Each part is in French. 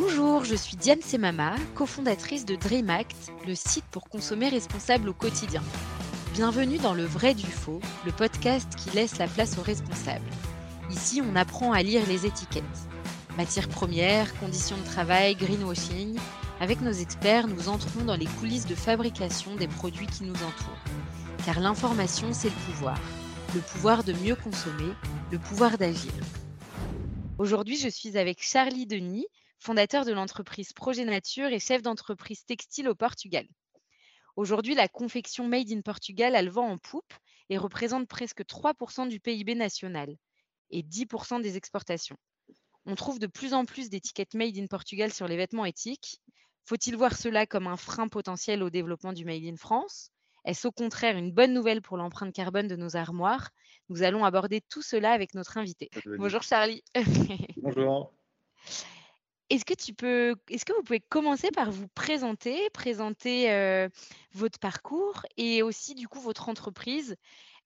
Bonjour, je suis Diane Semama, cofondatrice de DreamAct, le site pour consommer responsable au quotidien. Bienvenue dans Le Vrai du Faux, le podcast qui laisse la place aux responsables. Ici, on apprend à lire les étiquettes. Matières premières, conditions de travail, greenwashing. Avec nos experts, nous entrons dans les coulisses de fabrication des produits qui nous entourent. Car l'information, c'est le pouvoir. Le pouvoir de mieux consommer, le pouvoir d'agir. Aujourd'hui, je suis avec Charlie Denis, fondateur de l'entreprise Projet Nature et chef d'entreprise textile au Portugal. Aujourd'hui, la confection made in Portugal a le vent en poupe et représente presque 3% du PIB national et 10% des exportations. On trouve de plus en plus d'étiquettes made in Portugal sur les vêtements éthiques. Faut-il voir cela comme un frein potentiel au développement du made in France? Est-ce au contraire une bonne nouvelle pour l'empreinte carbone de nos armoires? Nous allons aborder tout cela avec notre invité. Bonjour Charlie. Bonjour. Est-ce que tu peux, est-ce que vous pouvez commencer par vous présenter, présenter votre parcours et aussi du coup votre entreprise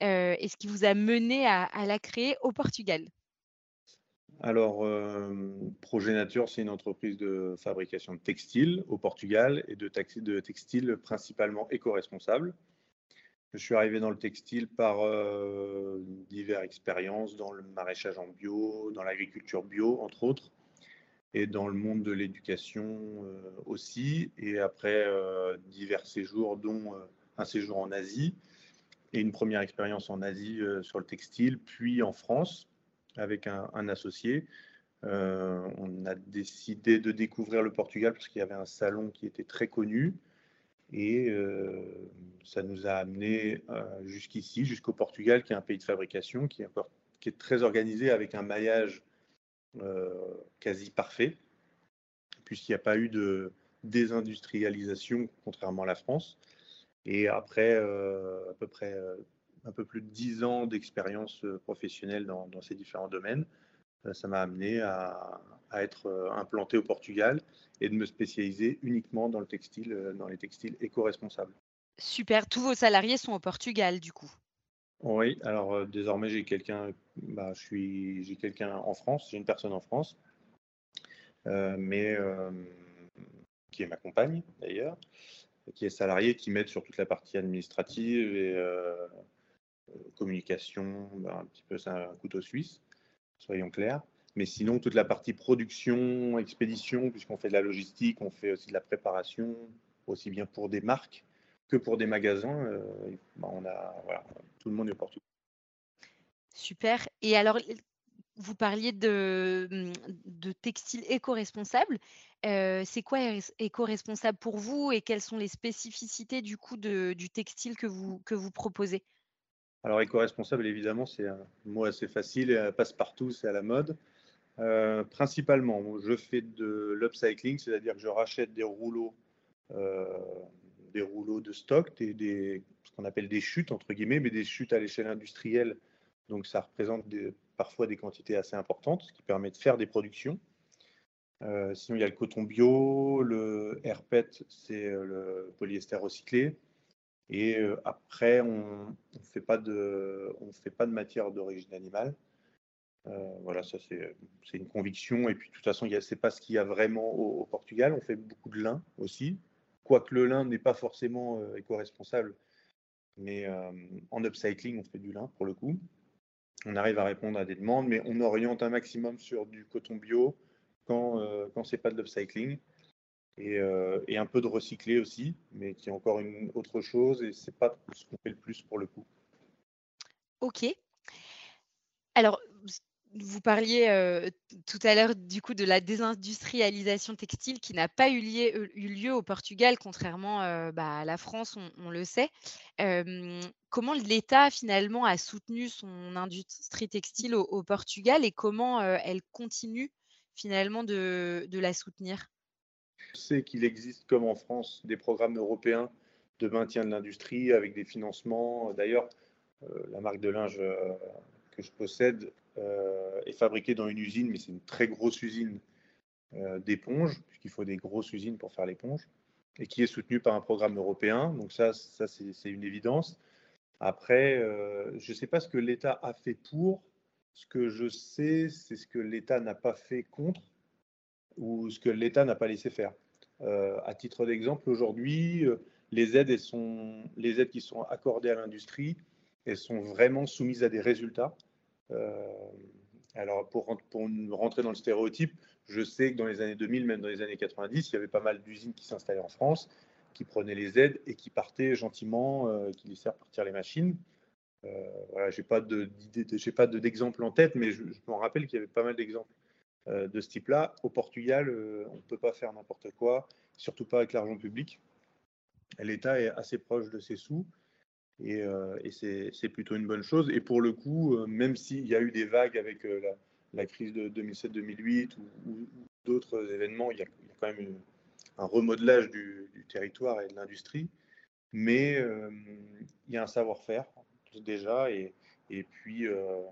et ce qui vous a mené à, la créer au Portugal? Alors, euh, Projet Nature, c'est une entreprise de fabrication de textiles au Portugal et de, de textiles principalement éco-responsables. Je suis arrivé dans le textile par diverses expériences dans le maraîchage en bio, dans l'agriculture bio, entre autres et dans le monde de l'éducation euh, aussi. Et après euh, divers séjours, dont euh, un séjour en Asie et une première expérience en Asie sur le textile, puis en France avec un, associé. on a décidé de découvrir le Portugal parce qu'il y avait un salon qui était très connu et ça nous a amené jusqu'ici, jusqu'au Portugal, qui est un pays de fabrication, qui est, très organisé avec un maillage quasi parfait, puisqu'il n'y a pas eu de désindustrialisation, contrairement à la France. Et après euh, à peu près euh, un peu plus de dix ans d'expérience professionnelle dans, ces différents domaines, ça m'a amené à, être implanté au Portugal et de me spécialiser uniquement dans le textile, dans les textiles éco-responsables. Super, tous vos salariés sont au Portugal du coup? Oui, alors euh, désormais j'ai quelqu'un, bah, je suis, j'ai quelqu'un en France, j'ai une personne en France, euh, mais euh, qui est ma compagne d'ailleurs, qui est salariée, qui m'aide sur toute la partie administrative et communication, bah, un petit peu c'est un couteau suisse, soyons clairs. Mais sinon, toute la partie production, expédition, puisqu'on fait de la logistique, on fait aussi de la préparation, aussi bien pour des marques que pour des magasins, euh, bah, on a, tout le monde est au Portugal. Super. Et alors, vous parliez de, mmh, de textile éco-responsable. Euh, c'est quoi éco-responsable pour vous et quelles sont les spécificités du coup du textile que vous, que vous proposez? Alors, éco-responsable, évidemment, c'est un mot assez facile et passe partout, c'est à la mode. Euh, principalement, je fais de l'upcycling, c'est-à-dire que je rachète des rouleaux des rouleaux de stock, des, ce qu'on appelle des chutes, entre guillemets, mais des chutes à l'échelle industrielle. Donc ça représente parfois des quantités assez importantes, ce qui permet de faire des productions. Euh, sinon, il y a le coton bio, le RPET, c'est euh, le polyester recyclé. Et euh, après, on ne fait, pas de, matière d'origine animale. voilà, ça c'est une conviction. Et puis, de toute façon, ce n'est pas ce qu'il y a vraiment au, Portugal. On fait beaucoup de lin aussi, quoique le lin n'est pas forcément éco-responsable, mais en upcycling, on fait du lin pour le coup. On arrive à répondre à des demandes, mais on oriente un maximum sur du coton bio quand, euh, quand c'est pas de l'upcycling. Et, et, un peu de recyclé aussi, mais qui est encore une autre chose et c'est pas ce qu'on fait le plus pour le coup. Ok. Alors, vous parliez tout à l'heure du coup de la désindustrialisation textile qui n'a pas eu, lieu au Portugal, contrairement bah, à la France, on, le sait. comment l'État finalement a soutenu son industrie textile au, Portugal et comment elle continue finalement de, la soutenir? Je sais qu'il existe, comme en France, des programmes européens de maintien de l'industrie avec des financements. D'ailleurs, la marque de linge que je possède est fabriquée dans une usine, mais c'est une très grosse usine euh, d'éponges, puisqu'il faut des grosses usines pour faire l'éponge, et qui est soutenue par un programme européen. Donc ça, ça c'est une évidence. Après, euh, je ne sais pas ce que l'État a fait pour. Ce que je sais, c'est ce que l'État n'a pas fait contre. ou ce que l'État n'a pas laissé faire. à titre d'exemple, aujourd'hui, les aides, les aides qui sont accordées à l'industrie, elles sont vraiment soumises à des résultats. Alors, pour, rentrer dans le stéréotype, je sais que dans les années 2000, même dans les années 90, il y avait pas mal d'usines qui s'installaient en France, qui prenaient les aides et qui partaient gentiment, qui laissaient partir les machines. Euh, voilà, j'ai pas d'exemple en tête, mais je, je me rappelle qu'il y avait pas mal d'exemples euh, de ce type-là. Au Portugal, euh, on ne peut pas faire n'importe quoi, surtout pas avec l'argent public. L'État est assez proche de ses sous et, et c'est plutôt une bonne chose. Et pour le coup, même s'il y a eu des vagues avec la, la, crise de 2007-2008 ou, d'autres événements, il y, a, quand même un remodelage du, territoire et de l'industrie, mais il y a un savoir-faire déjà. Et, et puis, euh,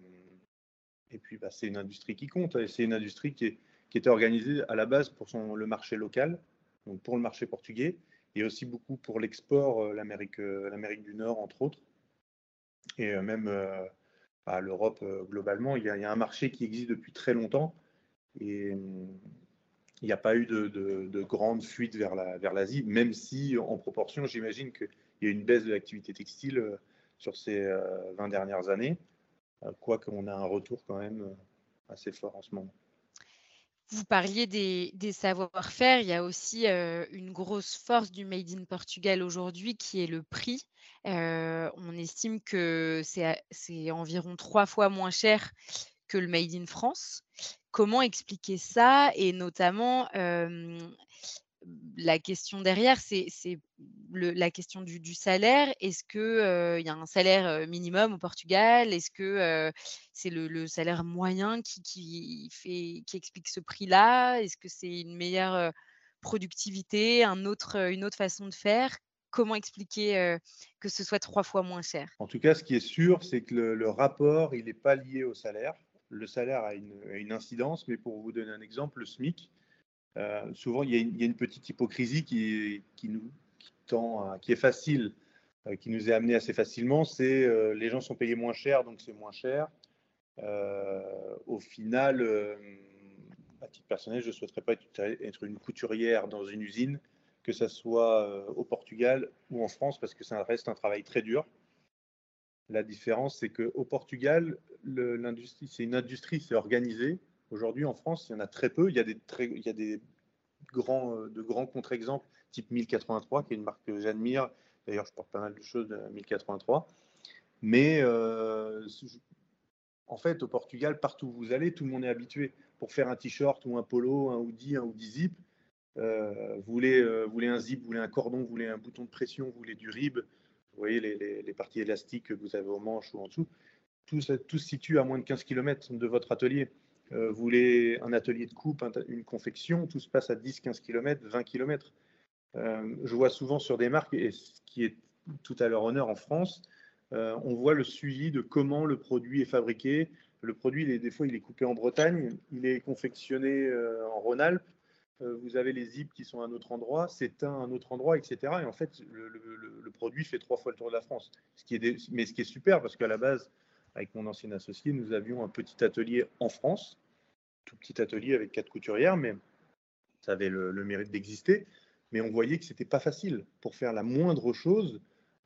et bah, c'est une industrie qui compte. C'est une industrie qui, est, était organisée à la base pour le marché local, donc pour le marché portugais, et aussi beaucoup pour l'export, euh, l'Amérique, euh, l'Amérique du Nord, entre autres. Et même à bah, l'Europe globalement, il y, a, un marché qui existe depuis très longtemps. Et il n'y a pas eu de, de, de, grande fuite vers, la, vers l'Asie, même si en proportion, j'imagine qu'il y a une baisse de l'activité textile sur ces 20 euh, dernières années, euh, quoique on a un retour quand même euh, assez fort en ce moment. Vous parliez des, savoir-faire, il y a aussi une grosse force du Made in Portugal aujourd'hui qui est le prix. on estime que c'est environ trois fois moins cher que le Made in France. Comment expliquer ça? Et notamment la question derrière, c'est la question du, salaire. Est-ce qu'il y a un salaire minimum au Portugal? Est-ce que c'est le, salaire moyen qui, explique ce prix-là? Est-ce que c'est une meilleure productivité, une autre façon de faire? Comment expliquer que ce soit trois fois moins cher? En tout cas, ce qui est sûr, c'est que le, rapport, il n'est pas lié au salaire. Le salaire a une, incidence, mais pour vous donner un exemple, le SMIC, euh, souvent, il y, a une, petite hypocrisie qui, nous, est facile, euh, qui nous est amenée assez facilement. C'est euh, les gens sont payés moins cher, donc c'est moins cher. au final, à titre personnel, je ne souhaiterais pas être une couturière dans une usine, que ce soit au Portugal ou en France, parce que ça reste un travail très dur. La différence, c'est qu'au Portugal, c'est une industrie, c'est organisé. Aujourd'hui, en France, il y en a très peu. Il y a des, il y a des grands, euh, de grands contre-exemples, type 1083, qui est une marque que j'admire. D'ailleurs, je porte pas mal de choses de 1083. Mais euh, en fait, au Portugal, partout où vous allez, tout le monde est habitué. Pour faire un t-shirt ou un polo, un hoodie, un hoodie zip, euh, vous, voulez, voulez un zip, vous voulez un cordon, vous voulez un bouton de pression, vous voulez du rib, vous voyez les, les, parties élastiques que vous avez au manche ou en dessous, tout se situe à moins de 15 km de votre atelier. Euh, vous voulez un atelier de coupe, une confection, tout se passe à 10, 15 km, 20 km. je vois souvent sur des marques, et ce qui est tout à leur honneur en France, euh, on voit le suivi de comment le produit est fabriqué. Le produit, des fois, il est coupé en Bretagne, il est confectionné euh, en Rhône-Alpes. vous avez les zips qui sont à un autre endroit, c'est un, autre endroit, etc. Et en fait, le, produit fait trois fois le tour de la France. Ce qui est mais ce qui est super, parce qu'à la base, avec mon ancien associé, nous avions un petit atelier en France, tout petit atelier avec quatre couturières, mais ça avait le, mérite d'exister. Mais on voyait que c'était pas facile pour faire la moindre chose.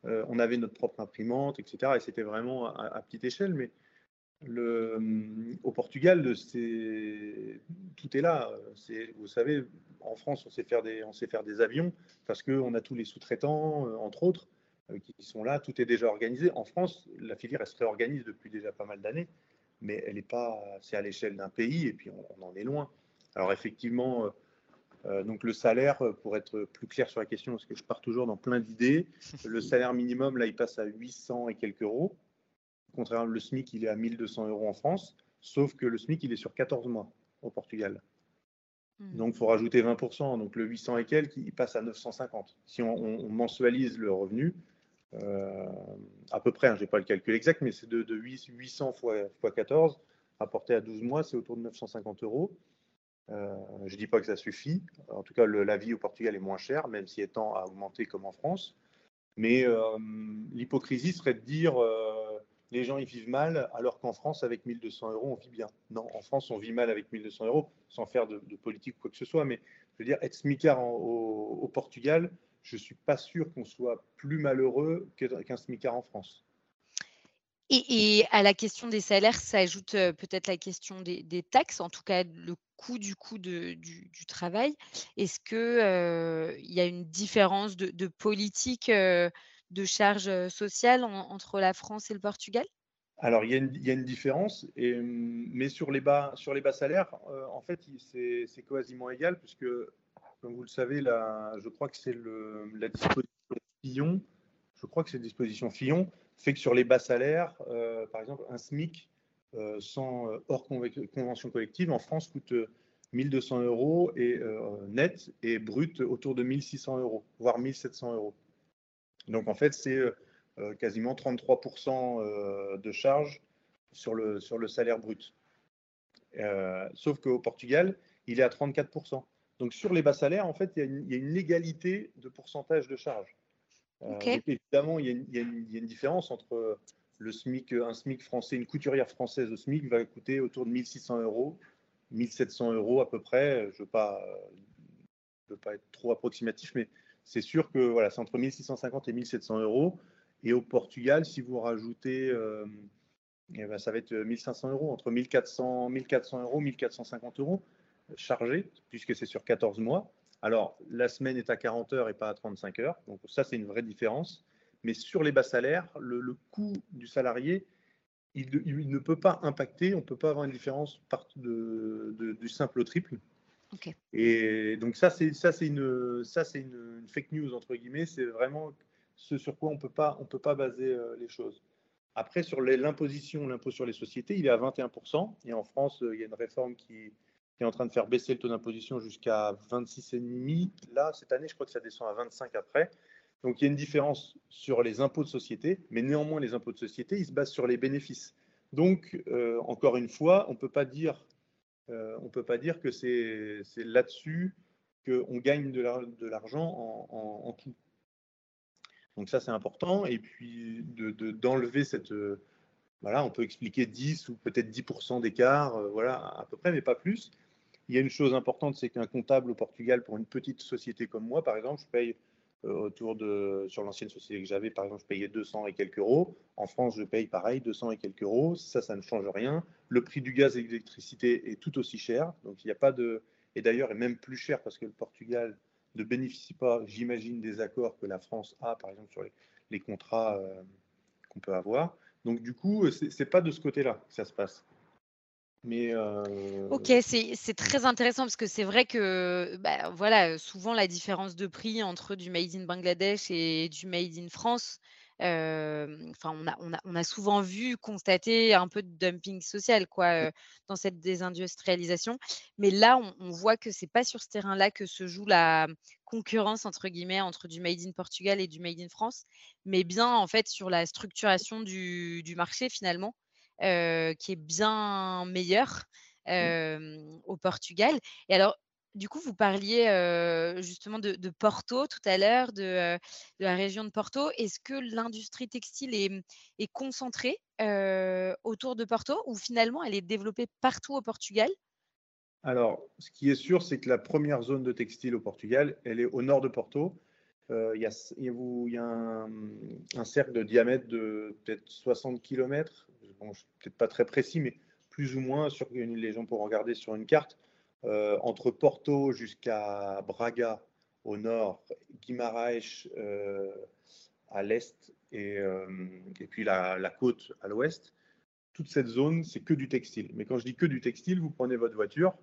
Euh, on avait notre propre imprimante, etc. Et c'était vraiment à, petite échelle. Mais le, au Portugal, tout est là. Vous savez, en France, on sait faire des, avions parce qu'on a tous les sous-traitants, euh, entre autres. Euh, qui sont là, tout est déjà organisé. En France, la filière elle se réorganise depuis déjà pas mal d'années, mais elle n'est pas, c'est à l'échelle d'un pays et puis on, en est loin. Alors effectivement, euh, euh, donc le salaire, pour être plus clair sur la question, parce que je pars toujours dans plein d'idées, le salaire minimum là, il passe à 800 et quelques euros. Contrairement, le SMIC, il est à 1200 euros en France, sauf que le SMIC, il est sur 14 mois au Portugal. Hmm. Donc, il faut rajouter 20%. Donc, le 800 et quelques, il passe à 950. Si on mensualise le revenu, euh, à peu près, hein, je n'ai pas le calcul exact, mais c'est de, 800 fois, 14, rapporté à 12 mois, c'est autour de 950 euros. Euh, je ne dis pas que ça suffit. En tout cas, la vie au Portugal est moins chère, même si étant à augmenter comme en France. Mais euh, l'hypocrisie serait de dire, les gens ils vivent mal, alors qu'en France, avec 1200 euros, on vit bien. Non, en France, on vit mal avec 1200 euros, sans faire de, politique ou quoi que ce soit. Mais je veux dire, être smicard au, Portugal, je ne suis pas sûr qu'on soit plus malheureux qu'un smicard en France. Et, à la question des salaires s'ajoute euh, peut-être la question des, taxes, en tout cas le coût du coût du, travail. Est-ce qu'il euh, y a une différence de, politique euh, de charges sociales entre la France et le Portugal? Alors, il y, a une, différence, mais sur les bas, sur les bas salaires, en fait, c'est quasiment égal, puisque, comme vous le savez, je crois que c'est la disposition Fillon, je crois que c'est disposition Fillon, fait que sur les bas salaires, euh, par exemple, un SMIC euh, sans, euh, hors convention collective en France coûte 1200 euros et, net et brut autour de 1600 euros, voire 1700 euros. Donc en fait, c'est quasiment 33% de charge sur le, sur le salaire brut. sauf qu'au Portugal, il est à 34%. Donc sur les bas salaires, en fait, il y a une, il y a une égalité de pourcentage de charge. Euh, évidemment, il y, a une, différence entre le SMIC, un SMIC français, une couturière française au SMIC va coûter autour de 1600 euros, 1700 euros à peu près. Je ne veux, pas, veux pas être trop approximatif, mais c'est sûr que voilà, c'est entre 1650 et 1700 euros. Et au Portugal, si vous rajoutez, euh, eh ben, ça va être 1500 euros, entre 1400, 1400 euros, 1450 euros chargés, puisque c'est sur 14 mois. Alors, la semaine est à 40 heures et pas à 35 heures. Donc, ça, c'est une vraie différence. Mais sur les bas salaires, le, coût du salarié, il, ne peut pas impacter, on ne peut pas avoir une différence du simple au triple. Et donc, ça, c'est une, une, une, fake news, entre guillemets. C'est vraiment ce sur quoi on on peut pas baser euh, les choses. Après, sur l'imposition, l'impôt sur les sociétés, il est à 21%. Et en France, euh, il y a une réforme qui, qui est en train de faire baisser le taux d'imposition jusqu'à 26,5. Là, cette année, je crois que ça descend à 25 après. Donc, il y a une différence sur les impôts de société, mais néanmoins, les impôts de société, ils se basent sur les bénéfices. Donc, euh, encore une fois, on ne peut pas dire, euh, on peut pas dire que c'est là-dessus qu'on gagne de l'argent en, tout. Donc ça, c'est important. Et puis, d'enlever de, cette... Euh, voilà, on peut expliquer 10 ou peut-être 10% d'écart, voilà, à peu près, mais pas plus. Il y a une chose importante, c'est qu'un comptable au Portugal, pour une petite société comme moi, par exemple, je paye euh, autour de, sur l'ancienne société que j'avais, par exemple, je payais 200 et quelques euros. En France, je paye pareil, 200 et quelques euros. Ça, ça ne change rien. Le prix du gaz et de l'électricité est tout aussi cher. Donc, il n'y a pas de. Et d'ailleurs, est même plus cher parce que le Portugal ne bénéficie pas, j'imagine, des accords que la France a, par exemple, sur les, contrats euh, qu'on peut avoir. Donc, du coup, ce n'est pas de ce côté-là que ça se passe. Mais Ok, c'est très intéressant parce que c'est vrai que bah, voilà, souvent la différence de prix entre du made in Bangladesh et du made in France, enfin, on a, on, a, on a souvent vu constater un peu de dumping social quoi, dans cette désindustrialisation. Mais là, on, voit que c'est pas sur ce terrain-là que se joue la concurrence entre guillemets entre du made in Portugal et du made in France, mais bien en fait sur la structuration du, du marché finalement qui est bien meilleur mmh. au Portugal. Et alors, du coup, vous parliez justement de, Porto tout à l'heure, de, la région de Porto. Est-ce que l'industrie textile est, est concentrée autour de Porto ou finalement elle est développée partout au Portugal? Alors, ce qui est sûr, c'est que la première zone de textile au Portugal, elle est au nord de Porto. Il y, a, un, un, cercle de diamètre de peut-être 60 km bon, je suis peut-être pas très précis, mais plus ou moins, sur, les gens pourront regarder sur une carte, euh, entre Porto jusqu'à Braga au nord, Guimarães euh, à l'est et, euh, puis la, la côte à l'ouest, toute cette zone, c'est que du textile. Mais quand je dis que du textile, vous prenez votre voiture,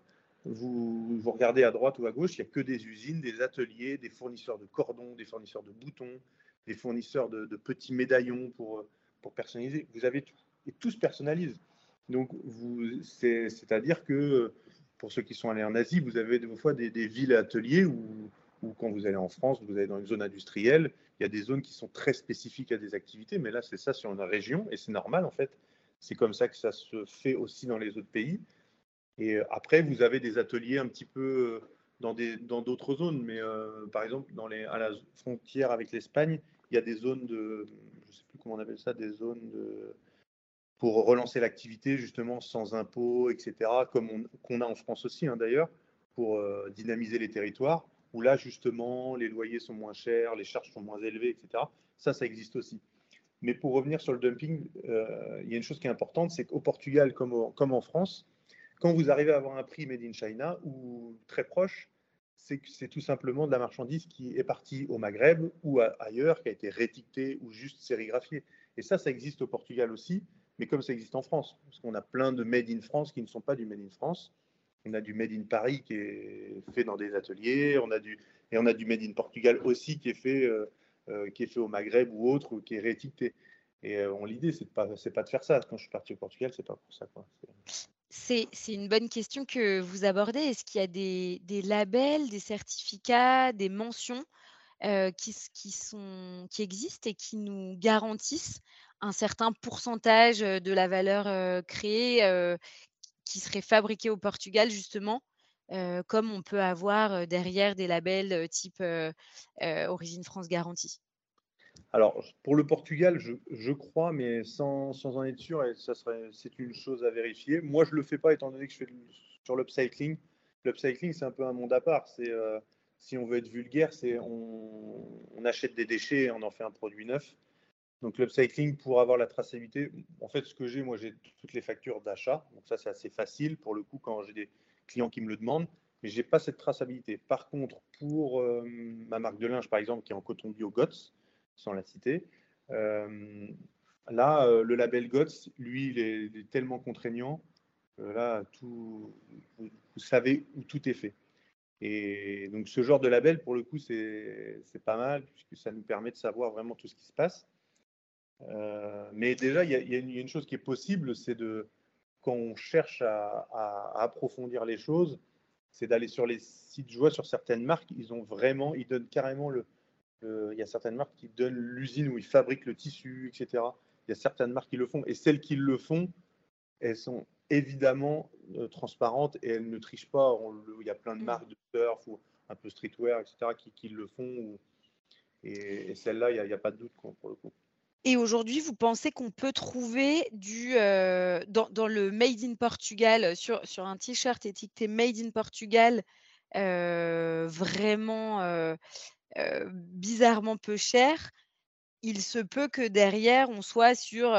vous, vous regardez à droite ou à gauche, il n'y a que des usines, des ateliers, des fournisseurs de cordons, des fournisseurs de boutons, des fournisseurs de, de petits médaillons pour, pour personnaliser. Vous avez tout et tout se personnalise. Donc, c'est-à-dire que pour ceux qui sont allés en Asie, vous avez des fois des, villes ateliers où, quand vous allez en France, vous allez dans une zone industrielle, il y a des zones qui sont très spécifiques à des activités, mais là, c'est ça sur une région, et c'est normal en fait. C'est comme ça que ça se fait aussi dans les autres pays. Et après, vous avez des ateliers un petit peu dans d'autres dans zones, mais euh, par exemple, dans les, à la frontière avec l'Espagne, il y a des zones de, je ne sais plus comment on appelle ça, des zones de, pour relancer l'activité justement sans impôts, etc., comme qu'on a en France aussi hein, d'ailleurs, pour euh, dynamiser les territoires, où là justement les loyers sont moins chers, les charges sont moins élevées, etc. Ça, ça existe aussi. Mais pour revenir sur le dumping, euh, il y a une chose qui est importante, c'est qu'au Portugal comme, en France, quand vous arrivez à avoir un prix made in China ou très proche, c'est tout simplement de la marchandise qui est partie au Maghreb ou ailleurs, qui a été rétiquetée ou juste sérigraphiée. Et ça, ça existe au Portugal aussi mais comme ça existe en France, parce qu'on a plein de made in France qui ne sont pas du made in France. On a du made in Paris qui est fait dans des ateliers, on a du, et on a du made in Portugal aussi qui est fait, euh, euh, qui est fait au Maghreb ou autre, qui est réétiqueté. Et euh, l'idée, c'est pas, pas de faire ça. Quand je suis parti au Portugal, c'est pas pour ça. C'est, une bonne question que vous abordez. Est-ce qu'il y a des, des labels, des certificats, des mentions qui, qui, sont, qui existent et qui nous garantissent un certain pourcentage de la valeur créée qui serait fabriquée au Portugal, justement, comme on peut avoir derrière des labels type Origine France Garantie alors, pour le Portugal, je, crois, mais sans, en être sûr, et ça serait, c'est une chose à vérifier. Moi, je ne le fais pas, étant donné que je fais sur l'upcycling. L'upcycling, c'est un peu un monde à part. C'est, si on veut être vulgaire, c'est on, on, achète des déchets et on en fait un produit neuf. Donc l'upcycling pour avoir la traçabilité, en fait ce que j'ai, moi j'ai toutes les factures d'achat, donc ça c'est assez facile pour le coup quand j'ai des clients qui me le demandent, mais j'ai pas cette traçabilité. Par contre pour euh, ma marque de linge par exemple qui est en coton bio GOTS, sans la citer, euh, là euh, le label GOTS, lui il est, tellement contraignant, là tout, vous, savez où tout est fait. Et donc ce genre de label pour le coup c'est pas mal puisque ça nous permet de savoir vraiment tout ce qui se passe. Euh, mais déjà, il y, a une chose qui est possible, c'est de, quand on cherche à, approfondir les choses, c'est d'aller sur les sites. Je vois sur certaines marques, ils ont vraiment, ils donnent carrément le. il y a certaines marques qui donnent l'usine où ils fabriquent le tissu, etc. Il y a certaines marques qui le font, et celles qui le font, elles sont évidemment euh, transparentes et elles ne trichent pas. il y a plein de mm. marques de surf ou un peu streetwear, etc., qui, le font. et, celle-là, il n'y a, a, pas de doute pour le coup. Et aujourd'hui, vous pensez qu'on peut trouver du, dans, le Made in Portugal, sur, sur un t-shirt étiqueté Made in Portugal, vraiment bizarrement peu cher, il se peut que derrière, on soit sur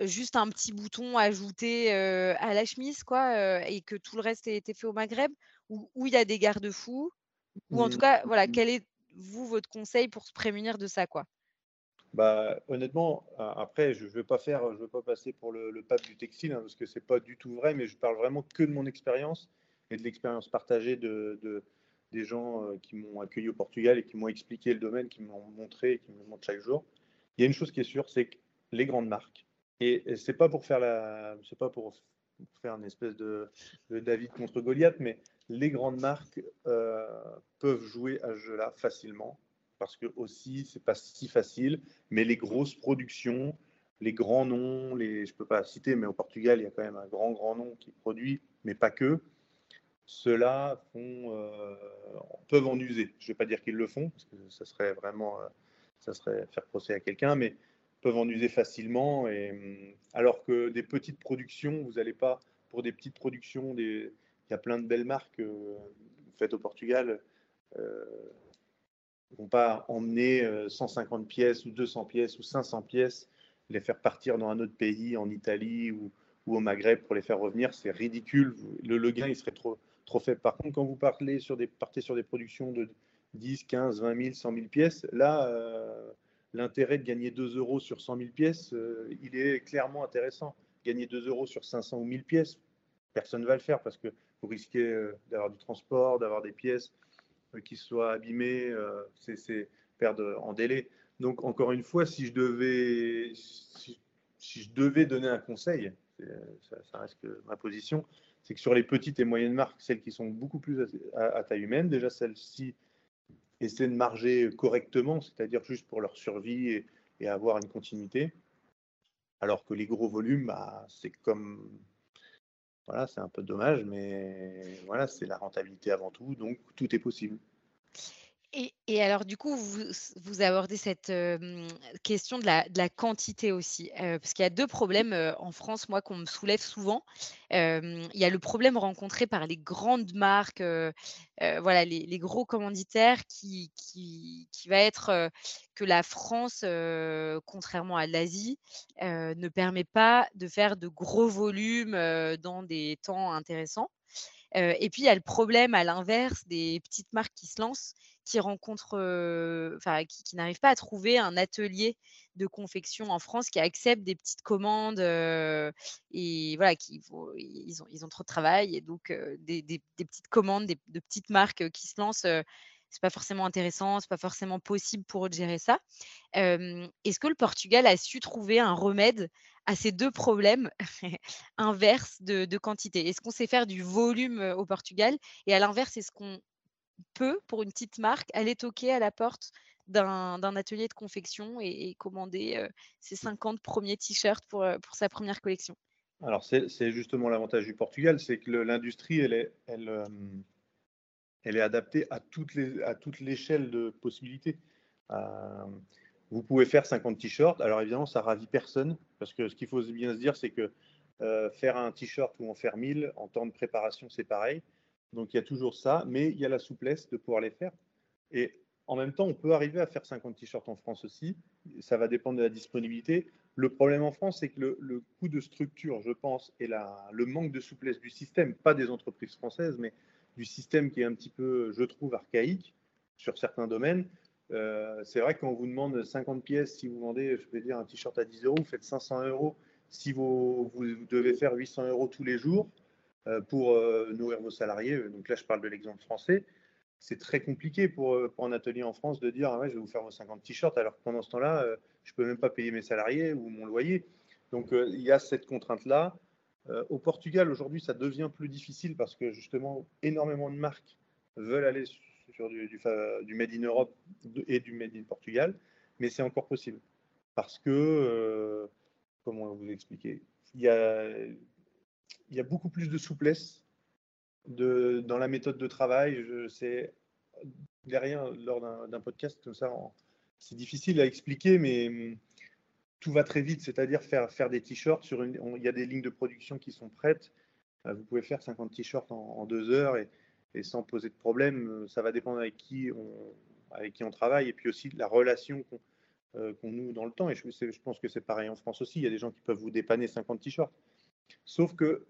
juste un petit bouton ajouté à la chemise, quoi, et que tout le reste ait été fait au Maghreb, ou il y a des garde-fous, ou en tout mmh. cas, voilà, quel est, vous, votre conseil pour se prémunir de ça, quoi? Bah, honnêtement, après, je ne veux pas veux pas passer pour le, pape du textile, hein, parce que c'est pas du tout vrai, mais je parle vraiment que de mon expérience et de l'expérience partagée de, des gens euh, qui m'ont accueilli au Portugal et qui m'ont expliqué le domaine, qui m'ont montré et qui me montrent chaque jour. Il y a une chose qui est sûre, c'est que les grandes marques, et, c'est pas pour faire la, c'est pas pour faire une espèce de, David contre Goliath, mais les grandes marques euh, peuvent jouer à ce jeu-là facilement parce que aussi c'est pas si facile, mais les grosses productions, les grands noms, les, je peux pas citer, mais au Portugal il y a quand même un grand grand nom qui produit, mais pas que. Ceux-là euh, peuvent en user. Je ne vais pas dire qu'ils le font, parce que ça serait vraiment, euh, ça serait faire procès à quelqu'un, mais peuvent en user facilement. Et, hum, alors que des petites productions, vous n'allez pas, pour des petites productions, il y a plein de belles marques euh, faites au Portugal ne vont pas emmener 150 euh, pièces ou 200 pièces ou 500 pièces, les faire partir dans un autre pays, en Italie ou, au Maghreb pour les faire revenir. C'est ridicule. Le, gain, il serait trop, trop faible. Par contre, quand vous partez sur des productions de 10, 15, 20 000, 100 000 pièces, là, euh, l'intérêt de gagner 2 euros sur 100 000 pièces, euh, il est clairement intéressant. Gagner 2 euros sur 500 ou 1000 pièces, personne ne va le faire parce que vous risquez d'avoir du transport, d'avoir des pièces qui soit abîmé, euh, c'est perdre en délai. Donc, encore une fois, si je devais, donner un conseil, ça, reste ma position, c'est que sur les petites et moyennes marques, celles qui sont beaucoup plus à, taille humaine, déjà celles-ci essaient de marger correctement, c'est-à-dire juste pour leur survie et, avoir une continuité. Alors que les gros volumes, bah, c'est comme voilà, c'est un peu dommage, mais voilà, c'est la rentabilité avant tout, donc tout est possible. Et, alors, du coup, vous, abordez cette question de la, quantité aussi, parce qu'il y a deux problèmes en France, moi, qu'on me soulève souvent. il y a le problème rencontré par les grandes marques, voilà, les, gros commanditaires, qui, qui, va être que la France, contrairement à l'Asie, ne permet pas de faire de gros volumes dans des temps intéressants. et puis, il y a le problème à l'inverse des petites marques qui se lancent qui rencontrent, enfin, qui, n'arrivent pas à trouver un atelier de confection en France qui accepte des petites commandes et voilà, qui, ils, ont, ils ont trop de travail et donc des, des, petites commandes des, de petites marques qui se lancent c'est pas forcément intéressant, c'est pas forcément possible pour eux de gérer ça. Est-ce que le Portugal a su trouver un remède à ces deux problèmes inverses de quantité? Est-ce qu'on sait faire du volume au Portugal Et à l'inverse, est-ce qu'on peut, pour une petite marque, aller toquer à la porte d'un atelier de confection et, commander ses 50 premiers t-shirts pour, pour sa première collection. Alors, c'est justement l'avantage du Portugal, c'est que l'industrie, elle est, elle, elle est adaptée à toutes les, à toute l'échelle de possibilités. vous pouvez faire 50 t-shirts. Alors, évidemment, ça ravit personne, parce que ce qu'il faut bien se dire, c'est que faire un t-shirt ou en faire 1000, en temps de préparation, c'est pareil. Donc il y a toujours ça, mais il y a la souplesse de pouvoir les faire. Et en même temps, on peut arriver à faire 50 t-shirts en France aussi. Ça va dépendre de la disponibilité. Le problème en France, c'est que le, coût de structure, je pense, et le manque de souplesse du système, pas des entreprises françaises, mais du système qui est un petit peu, je trouve, archaïque sur certains domaines. Euh, c'est vrai que quand on vous demande 50 pièces, si vous vendez, je vais dire, un t-shirt à 10 euros, vous faites 500 euros. Si vous, devez faire 800 euros tous les jours, pour euh, nourrir vos salariés. Donc là, je parle de l'exemple français. C'est très compliqué pour, euh, un atelier en France de dire ah ouais, je vais vous faire vos 50 t-shirts, alors que pendant ce temps-là, je ne peux même pas payer mes salariés ou mon loyer. Donc il y a cette contrainte-là. au Portugal, aujourd'hui, ça devient plus difficile parce que justement, énormément de marques veulent aller sur du, Made in Europe et du Made in Portugal, mais c'est encore possible. Parce que, comment vous expliquer, il y a il y a beaucoup plus de souplesse de, dans la méthode de travail. Je sais derrière lors d'un podcast comme ça, c'est difficile à expliquer, mais hum, tout va très vite. C'est-à-dire faire, des t-shirts il y a des lignes de production qui sont prêtes. Euh, vous pouvez faire 50 t-shirts en, deux heures et, sans poser de problème. Ça va dépendre avec qui on, travaille et puis aussi la relation qu'on euh, noue dans le temps. Et je, je pense que c'est pareil en France aussi. Il y a des gens qui peuvent vous dépanner 50 t-shirts. Sauf que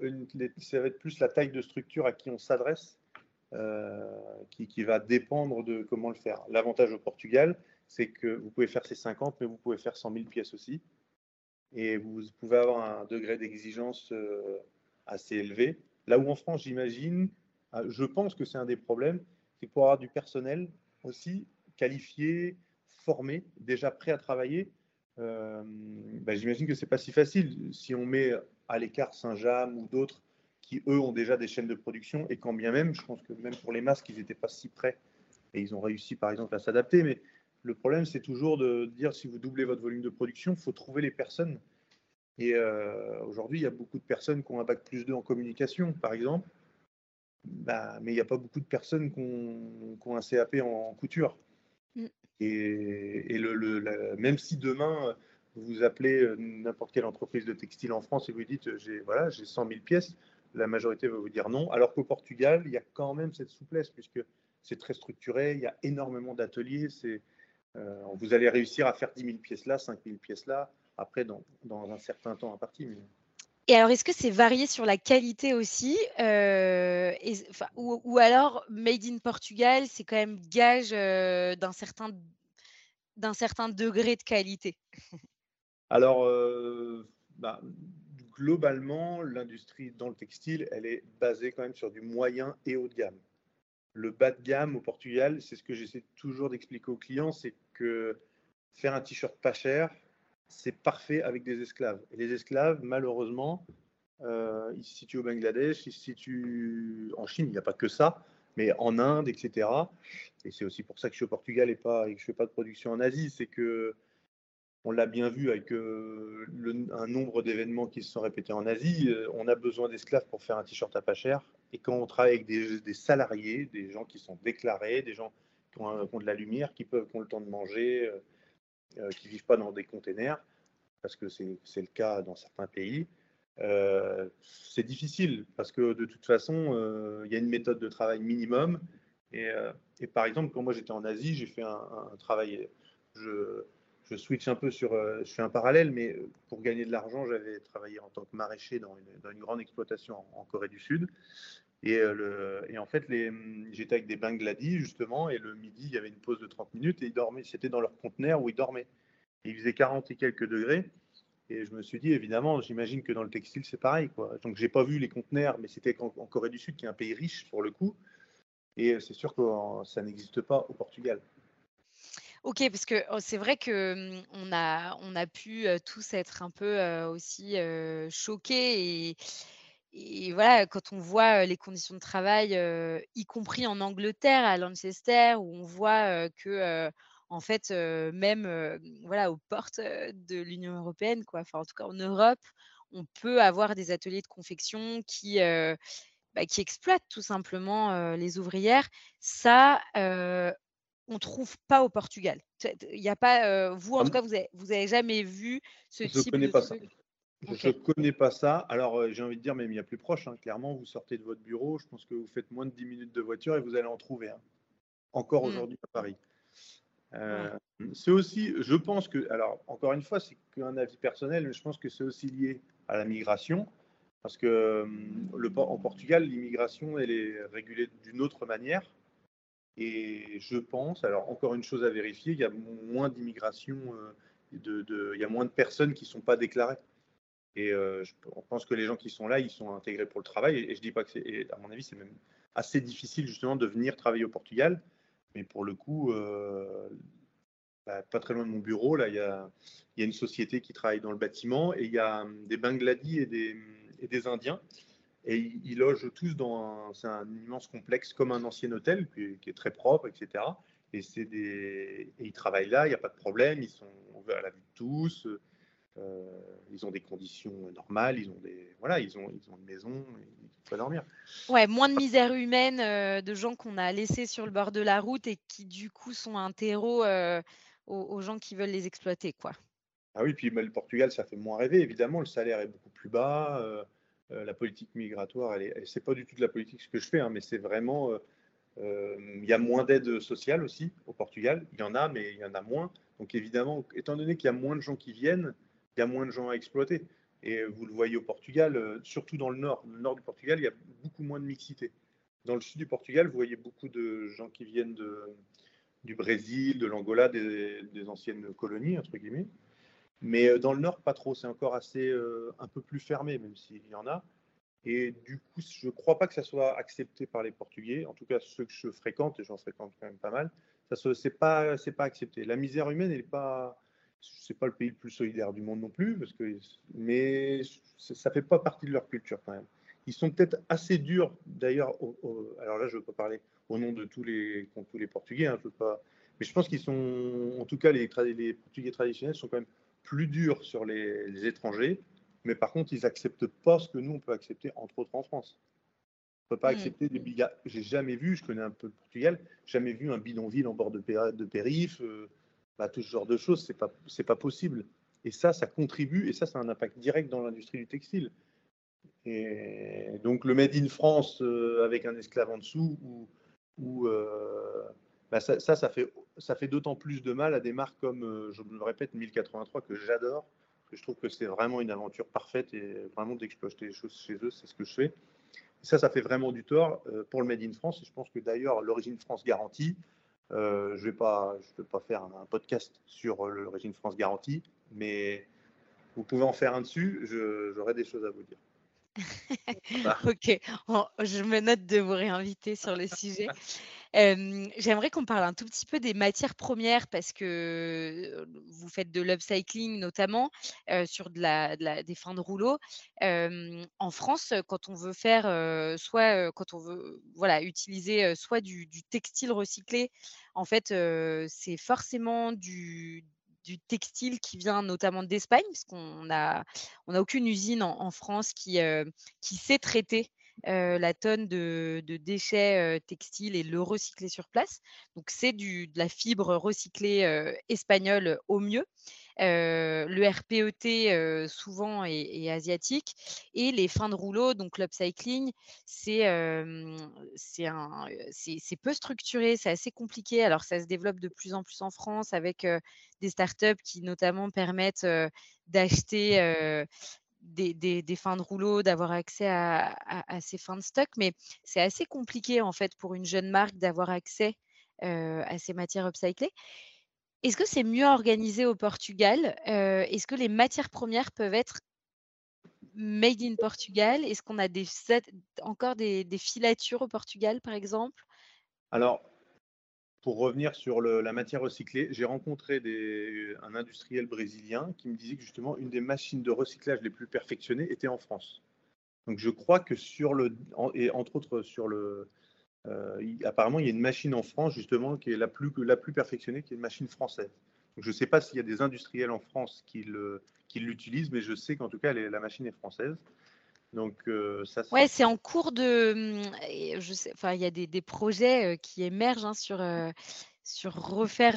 ça va être plus la taille de structure à qui on s'adresse euh, qui, va dépendre de comment le faire. L'avantage au Portugal, c'est que vous pouvez faire ces 50, mais vous pouvez faire 100 000 pièces aussi. Et vous pouvez avoir un degré d'exigence euh, assez élevé. Là où en France, j'imagine, ah, je pense que c'est un des problèmes, c'est pour avoir du personnel aussi qualifié, formé, déjà prêt à travailler. Euh, bah, j'imagine que c'est pas si facile. Si on met à l'écart Saint-James ou d'autres qui, eux, ont déjà des chaînes de production. Et quand bien même, je pense que même pour les masques, ils n'étaient pas si prêts. Et ils ont réussi, par exemple, à s'adapter. Mais le problème, c'est toujours de dire si vous doublez votre volume de production, il faut trouver les personnes. Et euh, aujourd'hui, il y a beaucoup de personnes qui ont un bac plus 2 en communication, par exemple. Bah, mais il n'y a pas beaucoup de personnes qui ont, un CAP en, couture. Mm. Et, le, même si demain, vous appelez euh, n'importe quelle entreprise de textile en France et vous dites euh, j'ai voilà, j'ai 100 000 pièces, la majorité va vous dire non. Alors qu'au Portugal, il y a quand même cette souplesse puisque c'est très structuré, il y a énormément d'ateliers. Euh, vous allez réussir à faire 10 000 pièces là, 5 000 pièces là, après dans, dans un certain temps à partir. Et alors, est-ce que c'est varié sur la qualité aussi ou, alors, Made in Portugal, c'est quand même gage d'un certain, d'un certain degré de qualité? Alors, euh, bah, globalement, l'industrie dans le textile, elle est basée quand même sur du moyen et haut de gamme. Le bas de gamme au Portugal, c'est ce que j'essaie toujours d'expliquer aux clients, c'est que faire un t-shirt pas cher, c'est parfait avec des esclaves. Et les esclaves, malheureusement, euh, ils se situent au Bangladesh, ils se situent en Chine, il n'y a pas que ça, mais en Inde, etc. Et c'est aussi pour ça que je suis au Portugal et, pas, et que je ne fais pas de production en Asie, c'est que on l'a bien vu avec euh, un nombre d'événements qui se sont répétés en Asie. Euh, on a besoin d'esclaves pour faire un t-shirt à pas cher. Et quand on travaille avec des, salariés, des gens qui sont déclarés, des gens qui ont, de la lumière, qui, peuvent, ont le temps de manger, qui ne vivent pas dans des containers, parce que c'est le cas dans certains pays. c'est difficile parce que de toute façon, il y a une méthode de travail minimum. Et, par exemple, quand moi j'étais en Asie, j'ai fait un, travail. Je switch un peu sur, euh, je fais un parallèle, mais euh, pour gagner de l'argent, j'avais travaillé en tant que maraîcher dans une, grande exploitation en, Corée du Sud. Et, euh, en fait, j'étais avec des Bangladis, justement, et le midi, il y avait une pause de 30 minutes, et ils dormaient, c'était dans leur conteneur où ils dormaient. Il faisait 40 et quelques degrés. Et je me suis dit, évidemment, j'imagine que dans le textile, c'est pareil. Quoi. Donc, j'ai pas vu les conteneurs, mais c'était en Corée du Sud, qui est un pays riche pour le coup. Et c'est sûr que ça n'existe pas au Portugal. Ok, parce que oh, c'est vrai que mmh, on a, on a pu tous être un peu aussi choqués et, voilà, quand on voit les conditions de travail, y compris en Angleterre, à Manchester, où on voit que en fait, même voilà, aux portes de l'Union européenne, quoi, enfin en tout cas en Europe, on peut avoir des ateliers de confection qui bah, qui exploitent tout simplement les ouvrières. Ça, on trouve pas au Portugal. Il n'y a pas, euh, vous en tout cas, vous avez, vous avez jamais vu ce je type connais pas Ça. Je ne connais pas ça. Alors, euh, j'ai envie de dire, même il y a plus proche. Hein. Clairement, vous sortez de votre bureau, je pense que vous faites moins de 10 minutes de voiture et vous allez en trouver un. Encore mmh. aujourd'hui à Paris. Euh, c'est aussi, je pense que, alors encore une fois, c'est qu'un avis personnel, mais je pense que c'est aussi lié à la migration, parce que le, en Portugal, l'immigration, elle est régulée d'une autre manière. Et je pense, alors encore une chose à vérifier, il y a moins d'immigration, euh, il y a moins de personnes qui ne sont pas déclarées. Et euh, je pense que les gens qui sont là, ils sont intégrés pour le travail. Et, je dis pas que c'est, à mon avis, c'est même assez difficile justement de venir travailler au Portugal. Mais pour le coup, euh, bah, pas très loin de mon bureau, là, il y, a, une société qui travaille dans le bâtiment et il y a hum, des Bangladis et des, et des Indiens et ils, logent tous dans un, immense complexe comme un ancien hôtel qui, est très propre, etc. Et, c'est des, et ils travaillent là, il n'y a pas de problème, ils sont à la vue de tous, euh, ils ont des conditions normales, ils ont, des, voilà, ils ont, ils ont une maison, ils peuvent dormir. Ouais, moins de misère humaine, euh, de gens qu'on a laissés sur le bord de la route et qui du coup sont un terreau euh, aux, gens qui veulent les exploiter. quoi. Ah oui, puis le Portugal, ça fait moins rêver, évidemment, le salaire est beaucoup plus bas. Euh, la politique migratoire, elle est, c'est pas du tout de la politique ce que je fais, hein, mais c'est vraiment, euh, euh, il y a moins d'aide sociale aussi au Portugal. Il y en a, mais il y en a moins. Donc évidemment, étant donné qu'il y a moins de gens qui viennent, il y a moins de gens à exploiter. Et vous le voyez au Portugal, surtout dans le nord. le nord du Portugal, il y a beaucoup moins de mixité. Dans le sud du Portugal, vous voyez beaucoup de gens qui viennent du Brésil, de l'Angola, des, des, anciennes colonies, entre guillemets. Mais euh, dans le nord, pas trop. C'est encore assez euh, un peu plus fermé, même s'il y en a. Et du coup, je ne crois pas que ça soit accepté par les Portugais. En tout cas, ceux que je fréquente, et j'en fréquente quand même pas mal, ça n'est pas, pas accepté. La misère humaine, elle n'est pas. Pas le pays le plus solidaire du monde non plus, parce que, mais ça fait pas partie de leur culture quand même. Ils sont peut-être assez durs, d'ailleurs. Alors là, je ne veux pas parler au nom de tous les, tous les Portugais, hein, je pas, mais je pense qu'ils sont, en tout cas, les Portugais traditionnels sont quand même plus dur sur les, étrangers, mais par contre, ils n'acceptent pas ce que nous, on peut accepter, entre autres en France. On ne peut pas hmm. accepter des bigas. J'ai jamais vu, je connais un peu le Portugal, jamais vu un bidonville en bord de, de périph, euh, bah, tout ce genre de choses, pas, c'est pas possible. Et ça, ça contribue, et ça, ça a un impact direct dans l'industrie du textile. Et donc, le Made in France euh, avec un esclave en dessous, ou, ou euh, bah, ça, ça, fait, ça fait d'autant plus de mal à des marques comme, euh, je me le répète, 1083 que j'adore, que je trouve que c'est vraiment une aventure parfaite et vraiment dès que je peux acheter des choses chez eux, c'est ce que je fais. ça, ça fait vraiment du tort euh, pour le Made in France. Et je pense que d'ailleurs, l'origine France garantie, euh, je ne vais, pas, je vais pas faire un, podcast sur l'origine France garantie, mais vous pouvez en faire un dessus, j'aurai des choses à vous dire. ok, je me note de vous réinviter sur le sujet. J'aimerais qu'on parle un tout petit peu des matières premières parce que vous faites de l'upcycling notamment sur des fins de rouleau. en France, quand on veut faire soit quand on veut voilà utiliser soit du, textile recyclé, en fait c'est forcément du, du textile qui vient notamment d'Espagne, parce qu'on n'a on a aucune usine en, France qui, qui sait traiter la tonne de, déchets textiles et le recycler sur place. Donc c'est de la fibre recyclée espagnole au mieux. le RPET souvent est, asiatique et les fins de rouleau, donc l'upcycling, c'est c'est peu structuré, c'est assez compliqué. Alors ça se développe de plus en plus en France avec des startups qui notamment permettent d'acheter des, fins de rouleau, d'avoir accès à, ces fins de stock, mais c'est assez compliqué en fait pour une jeune marque d'avoir accès à ces matières upcyclées. Est-ce que c'est mieux organisé au Portugal? Est-ce que les matières premières peuvent être made in Portugal? Est-ce qu'on a encore des, filatures au Portugal, par exemple? Pour revenir sur la matière recyclée, j'ai rencontré un industriel brésilien qui me disait que justement une des machines de recyclage les plus perfectionnées était en France. Donc je crois que sur le, et entre autres sur le, euh, apparemment il y a une machine en France justement qui est la plus, la plus perfectionnée, qui est une machine française. Donc, je ne sais pas s'il y a des industriels en France qui l'utilisent, mais je sais qu'en tout cas la machine est française. Donc, euh, ça, ouais, c'est en cours de. Hum, je sais, enfin, il y a des, projets euh, qui émergent hein, sur, euh, sur refaire,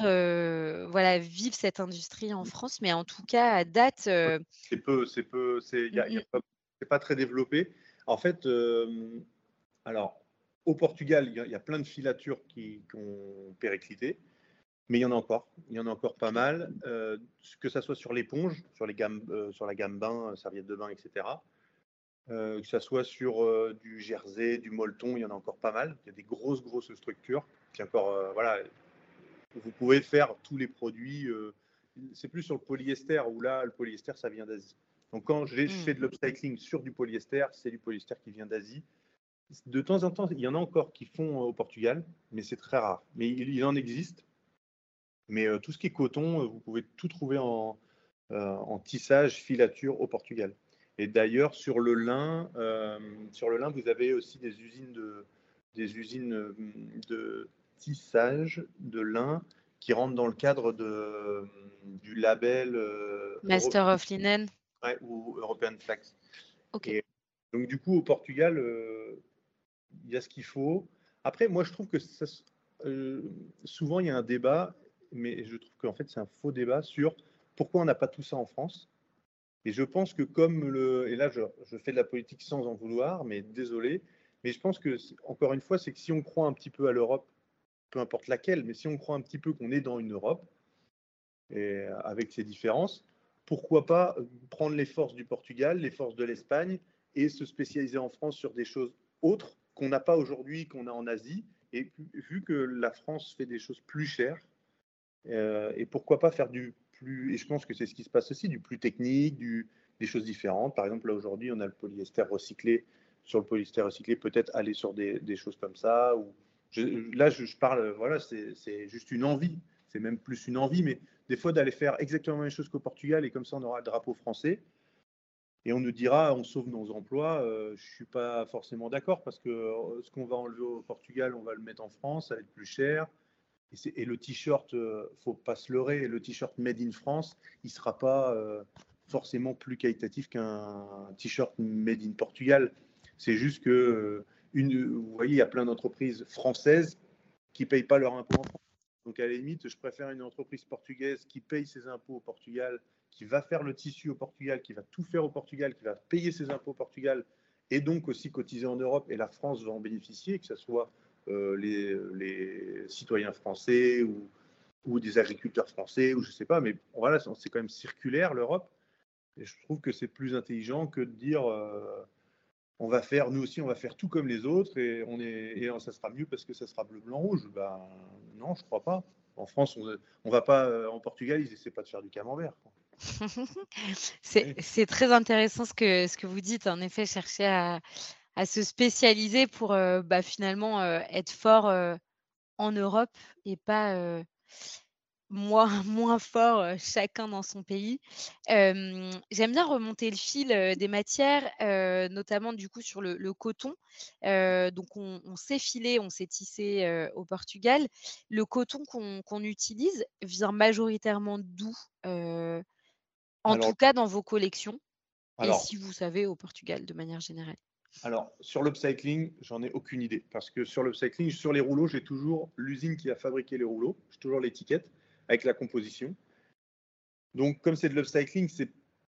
voilà, vivre cette industrie en France, mais en tout cas, à date. C'est peu, c'est peu, c'est mmh pas, pas, très développé. En fait, alors, au Portugal, il y, a plein de filatures qui, ont périclité, mais il y en a encore. Il y en a encore pas mal, que ce soit sur l'éponge, sur, les gammes, sur la gamme bain, serviette de bain, etc euh, que ce soit sur euh, du jersey, du molleton, il y en a encore pas mal. Il y a des grosses, grosses structures. Puis encore, euh, voilà, vous pouvez faire tous les produits. c'est plus sur le polyester où là, le polyester, ça vient d'Asie. Donc quand j'ai mmh. fait de l'upcycling sur du polyester, c'est du polyester qui vient d'Asie. De temps en temps, il y en a encore qui font au Portugal, mais c'est très rare. Mais il, en existe. Mais tout ce qui est coton, vous pouvez tout trouver en, en tissage, filature au Portugal. Et d'ailleurs, sur le lin, euh, sur le lin, vous avez aussi des usines de, des usines euh, de tissage de lin qui rentrent dans le cadre de, du label euh, Master of Linen ou European Flax. Donc du coup, au Portugal, il y a ce qu'il faut. Après, moi, je trouve que ça, souvent il y a un débat, mais je trouve qu'en fait c'est un faux débat sur pourquoi on n'a pas tout ça en France. Et je pense que comme le... Et là, je, fais de la politique sans en vouloir, mais désolé. Mais je pense que, encore une fois, c'est que si on croit un petit peu à l'Europe, peu importe laquelle, mais si on croit un petit peu qu'on est dans une Europe, et avec ses différences, pourquoi pas prendre les forces du Portugal, les forces de l'Espagne, et se spécialiser en France sur des choses autres qu'on n'a pas aujourd'hui, qu'on a en Asie, et vu que la France fait des choses plus chères, euh, et pourquoi pas faire du et je pense que c'est ce qui se passe aussi, du plus technique, des choses différentes. Par exemple, là aujourd'hui, on a le polyester recyclé. Sur le polyester recyclé, peut-être aller sur des, choses comme ça. Là, je, parle, voilà, c'est juste une envie. C'est même plus une envie, mais des fois d'aller faire exactement la même chose qu'au Portugal et comme ça, on aura le drapeau français. Et on nous dira, on sauve nos emplois. Euh, je suis pas forcément d'accord parce que euh, ce qu'on va enlever au Portugal, on va le mettre en France, ça va être plus cher. Et, le t-shirt, euh, faut pas se leurrer, le t-shirt Made in France, il sera pas euh, forcément plus qualitatif qu'un t-shirt Made in Portugal. C'est juste que, euh, vous voyez, il y a plein d'entreprises françaises qui payent pas leur impôt en France. Donc à la limite, je préfère une entreprise portugaise qui paye ses impôts au Portugal, qui va faire le tissu au Portugal, qui va tout faire au Portugal, qui va payer ses impôts au Portugal et donc aussi cotiser en Europe. Et la France va en bénéficier, que ce soit euh, les, citoyens français ou, des agriculteurs français, ou je ne sais pas, mais voilà, c'est quand même circulaire l'Europe. Et je trouve que c'est plus intelligent que de dire euh, on va faire, nous aussi, on va faire tout comme les autres et, on est, et ça sera mieux parce que ça sera bleu, blanc, rouge. Ben, non, je ne crois pas. En France, on, on va pas, euh, en Portugal, ils essaient pas de faire du camembert. c'est très intéressant ce que, ce que vous dites. En effet, chercher à, à se spécialiser pour bah, finalement être fort en Europe et pas moins, moins fort chacun dans son pays. J'aime bien remonter le fil des matières, notamment du coup sur le, coton. donc on, sait filer, on sait tisser au Portugal. Le coton qu'on utilise vient majoritairement d'où En tout cas dans vos collections? et si vous savez au Portugal de manière générale? Alors, sur l'upcycling, j'en ai aucune idée. Parce que sur l'upcycling, sur les rouleaux, j'ai toujours l'usine qui a fabriqué les rouleaux. J'ai toujours l'étiquette avec la composition. Donc, comme c'est de l'upcycling, c'est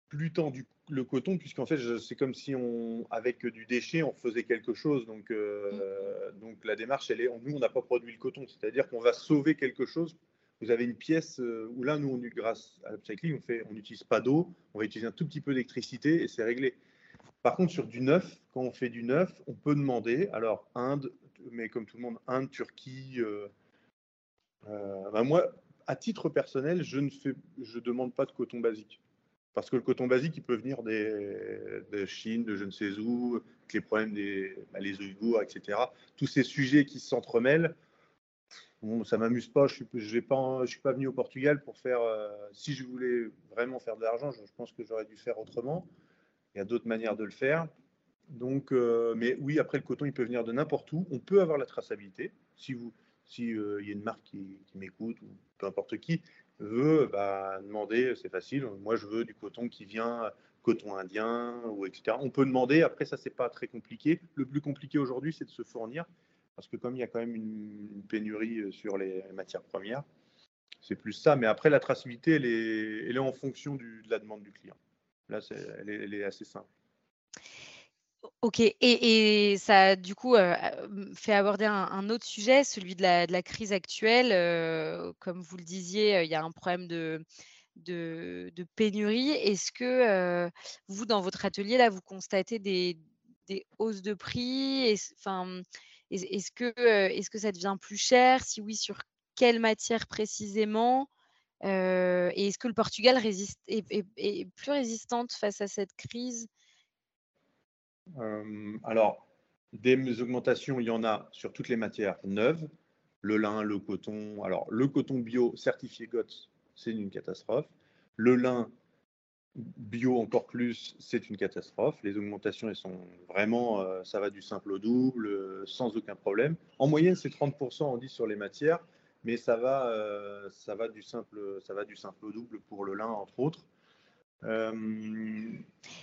plus tant du, le coton, puisqu'en fait, c'est comme si on, avec du déchet, on faisait quelque chose. Donc, euh, donc la démarche, elle est, nous, on n'a pas produit le coton. C'est-à-dire qu'on va sauver quelque chose. Vous avez une pièce euh, où là, nous, on, grâce à l'upcycling, on n'utilise pas d'eau, on va utiliser un tout petit peu d'électricité et c'est réglé. Par contre, sur du neuf, quand on fait du neuf, on peut demander, alors Inde, mais comme tout le monde, Inde, Turquie. Euh, ben moi, à titre personnel, je ne fais, je demande pas de coton basique. Parce que le coton basique, il peut venir de Chine, de je ne sais où, avec les problèmes des bah, les Ouïghours, etc. Tous ces sujets qui s'entremêlent, bon, ça m'amuse pas. Je ne suis, suis pas venu au Portugal pour faire. Euh, si je voulais vraiment faire de l'argent, je, pense que j'aurais dû faire autrement. Il y a d'autres manières de le faire. Donc, euh, mais oui, après le coton, il peut venir de n'importe où. On peut avoir la traçabilité. Si vous, si euh, il y a une marque qui, m'écoute ou peu importe qui, veut bah, demander, c'est facile, moi je veux du coton qui vient, coton indien, ou etc. On peut demander, après ça c'est pas très compliqué. Le plus compliqué aujourd'hui c'est de se fournir, parce que comme il y a quand même une, pénurie euh, sur les matières premières, c'est plus ça. Mais après la traçabilité, elle est, elle est en fonction de la demande du client. Là, elle est, assez simple. Ok, et, ça du coup euh, fait aborder un, autre sujet, celui de la, crise actuelle. Euh, comme vous le disiez, euh, il y a un problème de, pénurie. Est-ce que vous, dans votre atelier, là, vous constatez des, hausses de prix? Est-ce est que ça devient plus cher? Si oui, sur quelle matière précisément? Et est-ce que le Portugal est plus résistante face à cette crise? Alors, des augmentations, il y en a sur toutes les matières neuves, le lin, le coton. Alors, le coton bio certifié GOTS, c'est une catastrophe. Le lin bio encore plus, c'est une catastrophe. Les augmentations, elles sont vraiment, ça va du simple au double, sans aucun problème. En moyenne, c'est 30%, on dit, sur les matières, mais ça va, ça, va du simple, ça va du simple au double pour le lin, entre autres.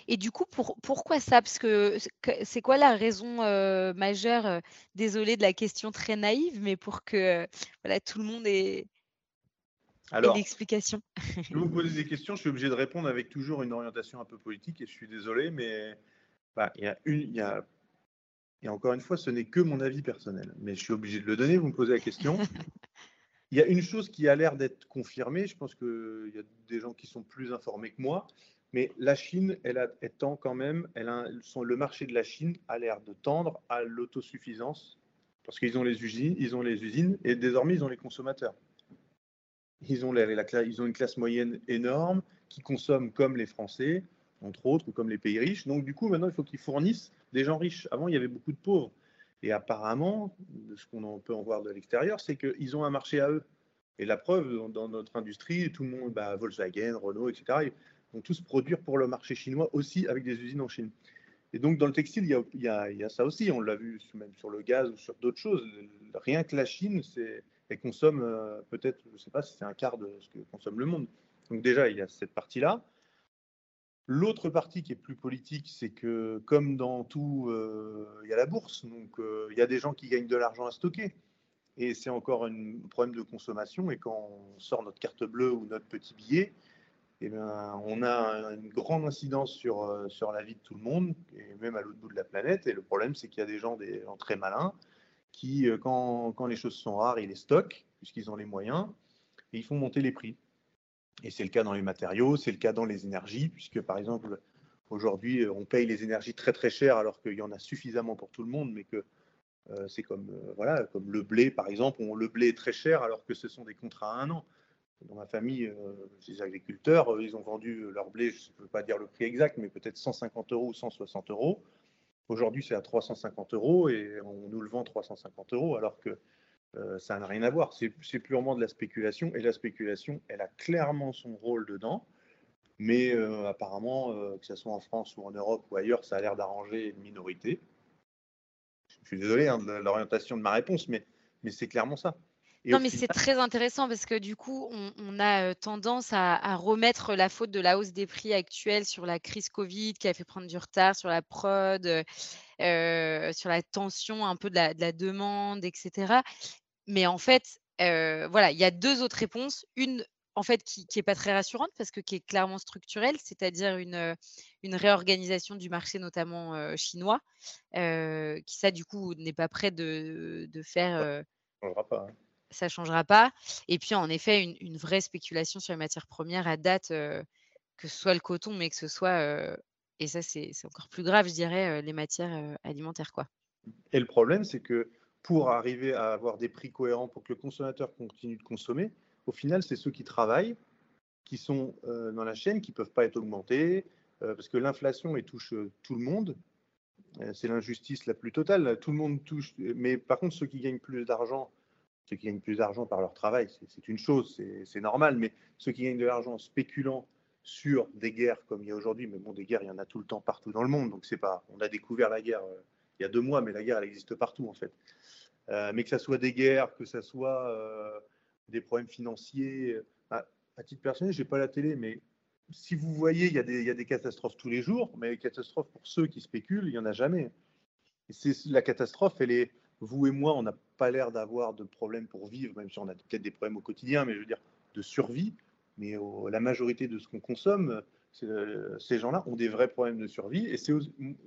Et du coup, pour, pourquoi ça? Parce que c'est quoi la raison majeure Désolée de la question très naïve, mais pour que voilà, tout le monde ait, Alors, une explication. Je vous poser des questions, je suis obligé de répondre avec toujours une orientation un peu politique, et je suis désolé, mais bah, il y a une, il y a, et encore une fois, ce n'est que mon avis personnel, mais je suis obligé de le donner. Vous me posez la question. Il y a une chose qui a l'air d'être confirmée, je pense qu'il y a des gens qui sont plus informés que moi, mais la Chine, elle, a, tend quand même, le marché de la Chine a l'air de tendre à l'autosuffisance, parce qu'ils ont les usines, ils ont les usines, et désormais ils ont les consommateurs. Ils ont, ils ont une classe moyenne énorme qui consomme comme les Français, entre autres, ou comme les pays riches. Donc du coup, maintenant, il faut qu'ils fournissent des gens riches. Avant, il y avait beaucoup de pauvres. Et apparemment, ce qu'on peut en voir de l'extérieur, c'est qu'ils ont un marché à eux. Et la preuve, dans notre industrie, tout le monde, bah, Volkswagen, Renault, etc., ils vont tous produire pour le marché chinois aussi avec des usines en Chine. Et donc, dans le textile, il y a, ça aussi. On l'a vu même sur le gaz ou sur d'autres choses. Rien que la Chine, elle consomme euh, peut-être, je ne sais pas si c'est un quart de ce que consomme le monde. Donc déjà, il y a cette partie-là. L'autre partie qui est plus politique, c'est que comme dans tout, euh, il y a la bourse, donc euh, il y a des gens qui gagnent de l'argent à stocker. Et c'est encore un problème de consommation. Et quand on sort notre carte bleue ou notre petit billet, eh bien, on a une grande incidence sur, euh, sur la vie de tout le monde, et même à l'autre bout de la planète. Et le problème, c'est qu'il y a des gens, des gens très malins qui, quand, quand les choses sont rares, ils les stockent, puisqu'ils ont les moyens, et ils font monter les prix. Et c'est le cas dans les matériaux, c'est le cas dans les énergies, puisque par exemple, aujourd'hui, on paye les énergies très très cher alors qu'il y en a suffisamment pour tout le monde, mais que euh, c'est comme, euh, voilà, comme le blé, par exemple. On, le blé est très cher alors que ce sont des contrats à un an. Dans ma famille, euh, les agriculteurs, ils ont vendu leur blé, je ne peux pas dire le prix exact, mais peut-être 150 euros ou 160 euros. Aujourd'hui, c'est à 350 euros et on nous le vend 350 euros alors que euh, ça n'a rien à voir. C'est purement de la spéculation. Et la spéculation, elle a clairement son rôle dedans. Mais euh, apparemment, euh, que ce soit en France ou en Europe ou ailleurs, ça a l'air d'arranger une minorité. Je suis désolé hein, de l'orientation de ma réponse, mais, mais c'est clairement ça. non, mais c'est très intéressant parce que du coup, on, a tendance à, à, remettre la faute de la hausse des prix actuelle sur la crise Covid qui a fait prendre du retard sur la prod. sur la tension un peu de la, de la demande, etc. Mais en fait, voilà, il y a deux autres réponses. Une en fait, qui n'est pas très rassurante parce que qui est clairement structurelle, c'est-à-dire une, une réorganisation du marché, notamment chinois, qui ça, du coup, n'est pas prêt de, de faire. ça ne changera pas. Hein. Ça changera pas. Et puis, en effet, une, une, vraie spéculation sur les matières premières à date, que ce soit le coton, mais que ce soit, et ça, c'est encore plus grave, je dirais, les matières alimentaires. Quoi. Et le problème, c'est que pour arriver à avoir des prix cohérents pour que le consommateur continue de consommer, au final, c'est ceux qui travaillent, qui sont euh, dans la chaîne, qui ne peuvent pas être augmentés, euh, parce que l'inflation touche euh, tout le monde. c'est l'injustice la plus totale. Tout le monde touche. Mais par contre, ceux qui gagnent plus d'argent, ceux qui gagnent plus d'argent par leur travail, c'est une chose, c'est normal. Mais ceux qui gagnent de l'argent spéculant sur des guerres comme il y a aujourd'hui, mais bon, des guerres, il y en a tout le temps partout dans le monde. Donc c'est pas. On a découvert la guerre il y a deux mois, mais la guerre, elle existe partout en fait. Mais que ça soit des guerres, que ça soit des problèmes financiers. À, titre personnel, je n'ai pas la télé, mais si vous voyez, il y, a des, catastrophes tous les jours, mais catastrophes pour ceux qui spéculent, il n'y en a jamais. c'est, la catastrophe, elle est, vous et moi, on n'a pas l'air d'avoir de problèmes pour vivre, même si on a peut-être des problèmes au quotidien, mais je veux dire, de survie. Mais la majorité de ce qu'on consomme, ces gens-là ont des vrais problèmes de survie. Et c'est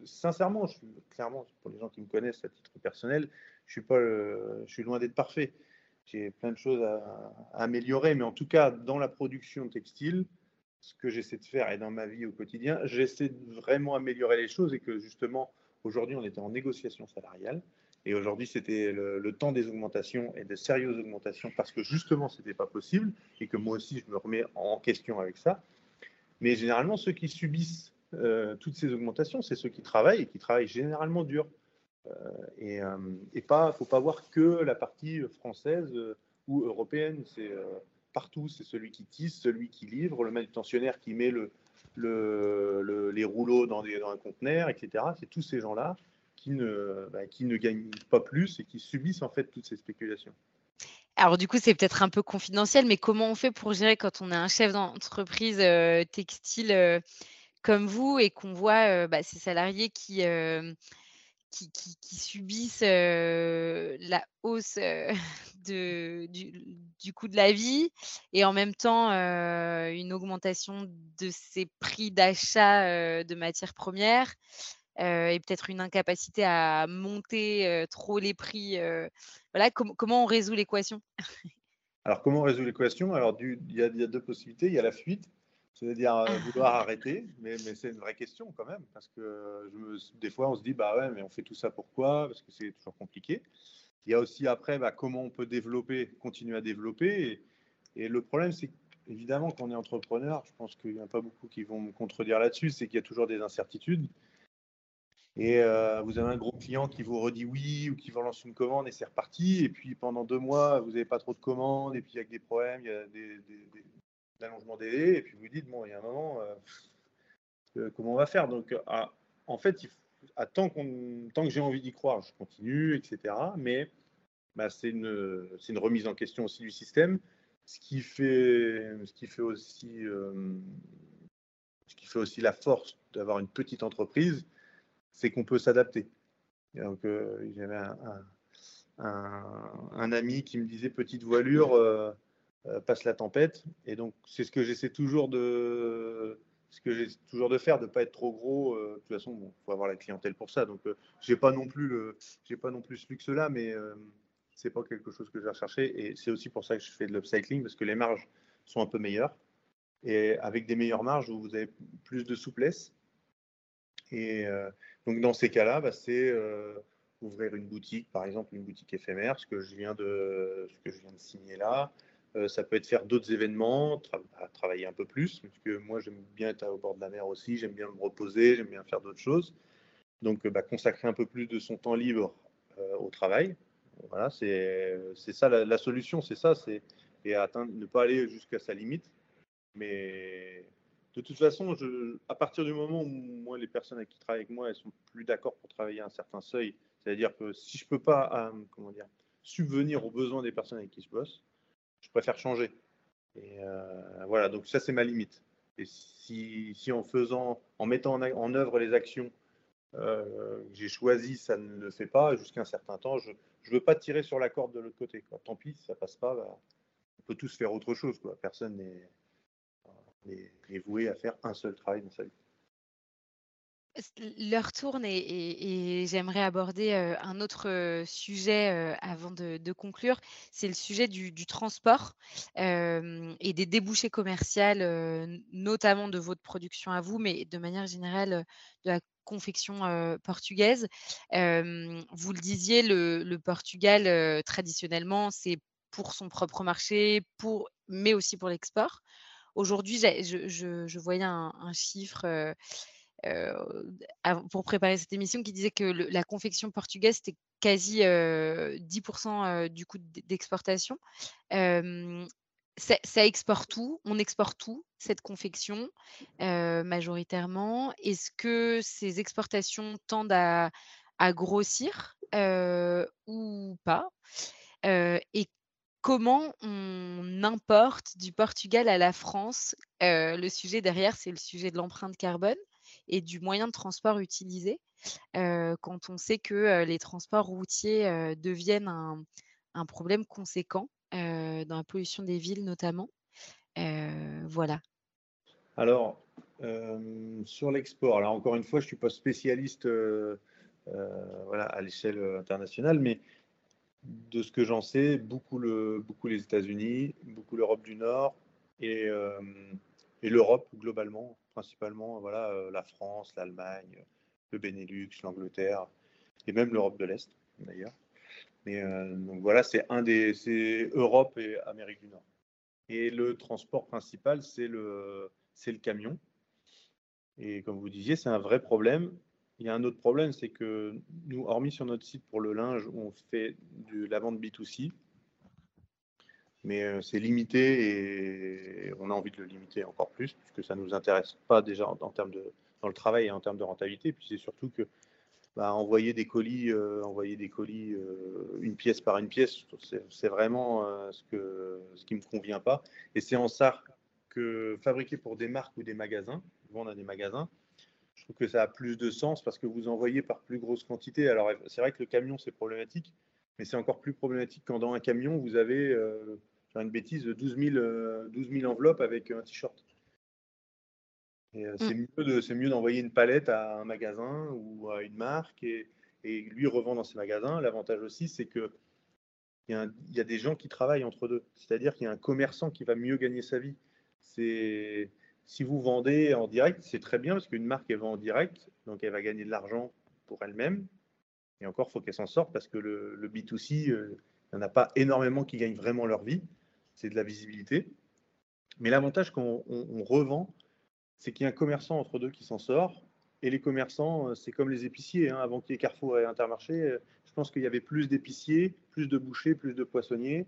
sincèrement, clairement, pour les gens qui me connaissent à titre personnel, je suis, pas, loin d'être parfait j'ai plein de choses à, améliorer, mais en tout cas, dans la production textile, ce que j'essaie de faire et dans ma vie au quotidien, j'essaie de vraiment améliorer les choses et que justement, aujourd'hui, on était en négociation salariale. Et aujourd'hui, c'était le, temps des augmentations et de sérieuses augmentations parce que justement, ce n'était pas possible et que moi aussi, je me remets en question avec ça. Mais généralement, ceux qui subissent euh, toutes ces augmentations, c'est ceux qui travaillent et qui travaillent généralement dur. Euh, et, euh, et pas, faut pas voir que la partie française euh, ou européenne. C'est partout, c'est celui qui tisse, celui qui livre, le manutentionnaire qui met le, le, les rouleaux dans, un conteneur, etc. C'est tous ces gens-là qui ne, bah, qui ne gagnent pas plus et qui subissent en fait toutes ces spéculations. Alors du coup, c'est peut-être un peu confidentiel, mais comment on fait pour gérer quand on est un chef d'entreprise textile comme vous et qu'on voit bah, ces salariés qui qui, subissent la hausse de, du, coût de la vie et en même temps une augmentation de ces prix d'achat de matières premières? Et peut-être une incapacité à monter trop les prix. voilà, comment on résout l'équation? Alors, comment on résout l'équation? Alors, il y, a deux possibilités. Il y a la fuite c'est-à-dire euh, vouloir arrêter, mais, mais c'est une vraie question quand même, parce que je des fois on se dit, bah ouais, mais on fait tout ça pourquoi? Parce que c'est toujours compliqué. Il y a aussi après, bah, comment on peut développer, continuer à développer. Et, le problème, c'est évidemment quand on est entrepreneur, je pense qu'il n'y a pas beaucoup qui vont me contredire là-dessus, c'est qu'il y a toujours des incertitudes. Et euh, vous avez un gros client qui vous redit oui ou qui vous lance une commande et c'est reparti. Et puis pendant deux mois, vous n'avez pas trop de commandes et puis il y a des problèmes, il y a des, d'allongement délais, et puis vous dites, bon, il y a un moment, euh, euh, comment on va faire? Donc, en fait, tant, que j'ai envie d'y croire, je continue, etc. Mais bah, c'est une, remise en question aussi du système, ce qui fait aussi la force d'avoir une petite entreprise, c'est qu'on peut s'adapter. Donc, j'avais un, un, ami qui me disait petite voilure, euh, passe la tempête. Et donc, c'est ce que j'essaie toujours de ce que j'ai toujours de faire, de pas être trop gros. Euh, de toute façon, il faut avoir la clientèle pour ça. Donc, euh, j'ai pas non plus j'ai pas non plus ce luxe-là, mais c'est pas quelque chose que je vais rechercher. Et c'est aussi pour ça que je fais de l'upcycling parce que les marges sont un peu meilleures. Et avec des meilleures marges, vous avez plus de souplesse. Et donc, dans ces cas-là, bah, c'est ouvrir une boutique, par exemple, une boutique éphémère, ce que je viens de, signer là. Euh, ça peut être faire d'autres événements, travailler un peu plus, parce que moi j'aime bien être au bord de la mer aussi, j'aime bien me reposer, j'aime bien faire d'autres choses. Donc euh, bah, consacrer un peu plus de son temps libre euh, au travail. Voilà, c'est ça la, solution, c'est ça, c'est et atteindre, ne pas aller jusqu'à sa limite. Mais de toute façon, à partir du moment où moi, les personnes avec qui travaillent avec moi, elles sont plus d'accord pour travailler à un certain seuil, c'est-à-dire que si je peux pas, comment dire, subvenir aux besoins des personnes avec qui je bosse, je préfère changer. Et euh, voilà, donc ça, c'est ma limite. Et si, si, en faisant, en mettant en, œuvre les actions j'ai choisi, ça ne le fait pas. Jusqu'à un certain temps, je ne veux pas tirer sur la corde de l'autre côté. Quoi. Tant pis, ça passe pas. Bah, on peut tous faire autre chose. Quoi. Personne n'est voué à faire un seul travail dans sa. L'heure tourne et, j'aimerais aborder un autre sujet avant de, conclure. C'est le sujet du, transport et des débouchés commerciaux, notamment de votre production à vous, mais de manière générale de la confection portugaise. vous le disiez, le, Portugal, traditionnellement, c'est pour son propre marché, pour, mais aussi pour l'export. Aujourd'hui, je, voyais un, chiffre pour préparer cette émission qui disait que la confection portugaise, c'était quasi 10% du coût d'exportation. Ça, exporte tout, on exporte tout, cette confection, majoritairement. Est-ce que ces exportations tendent à, grossir ou pas? Comment on importe du Portugal à la France Le sujet derrière, c'est le sujet de l'empreinte carbone et du moyen de transport utilisé, quand on sait que les transports routiers deviennent un, problème conséquent dans la pollution des villes notamment. voilà. Alors, sur l'export, alors encore une fois, je ne suis pas spécialiste voilà, à l'échelle internationale, mais de ce que j'en sais, beaucoup, beaucoup les États-Unis, beaucoup l'Europe du Nord et, et l'Europe globalement principalement voilà, euh, la France, l'Allemagne, le Benelux, l'Angleterre et même l'Europe de l'Est d'ailleurs. Mais euh, donc voilà, c'est un des, c'est Europe et Amérique du Nord. Et le transport principal, c'est le, c'est le camion. Et comme vous disiez, c'est un vrai problème. Il y a un autre problème, c'est que nous, hormis sur notre site pour le linge, on fait de la vente B2C, mais euh, c'est limité et on a envie de le limiter encore plus puisque ça ne nous intéresse pas déjà en, termes de dans le travail et en termes de rentabilité. Puis c'est surtout que bah, envoyer des colis, euh, envoyer des colis euh, une pièce par une pièce, c'est vraiment ce, qui me convient pas. Et c'est en ça que fabriquer pour des marques ou des magasins, vendre à des magasins, je trouve que ça a plus de sens parce que vous envoyez par plus grosse quantité. Alors c'est vrai que le camion c'est problématique, mais c'est encore plus problématique quand dans un camion vous avez une bêtise, 12 000, 12 enveloppes avec un t-shirt. Euh, c'est mm. mieux, de, mieux d'envoyer une palette à un magasin ou à une marque et, et lui revendre dans ses magasins. L'avantage aussi, c'est que il y, a des gens qui travaillent entre deux. C'est-à-dire qu'il y a un commerçant qui va mieux gagner sa vie. C'est si vous vendez en direct, c'est très bien parce qu'une marque elle vend en direct, donc elle va gagner de l'argent pour elle-même. Et encore, il faut qu'elle s'en sorte parce que le, le B2C, euh, il n'y en a pas énormément qui gagnent vraiment leur vie c'est de la visibilité. Mais l'avantage quand on, revend, c'est qu'il y a un commerçant entre deux qui s'en sort. Et les commerçants, euh, c'est comme les épiciers. Hein. Avant qu'il y ait Carrefour et Intermarché, euh, je pense qu'il y avait plus d'épiciers, plus de bouchers, plus de poissonniers.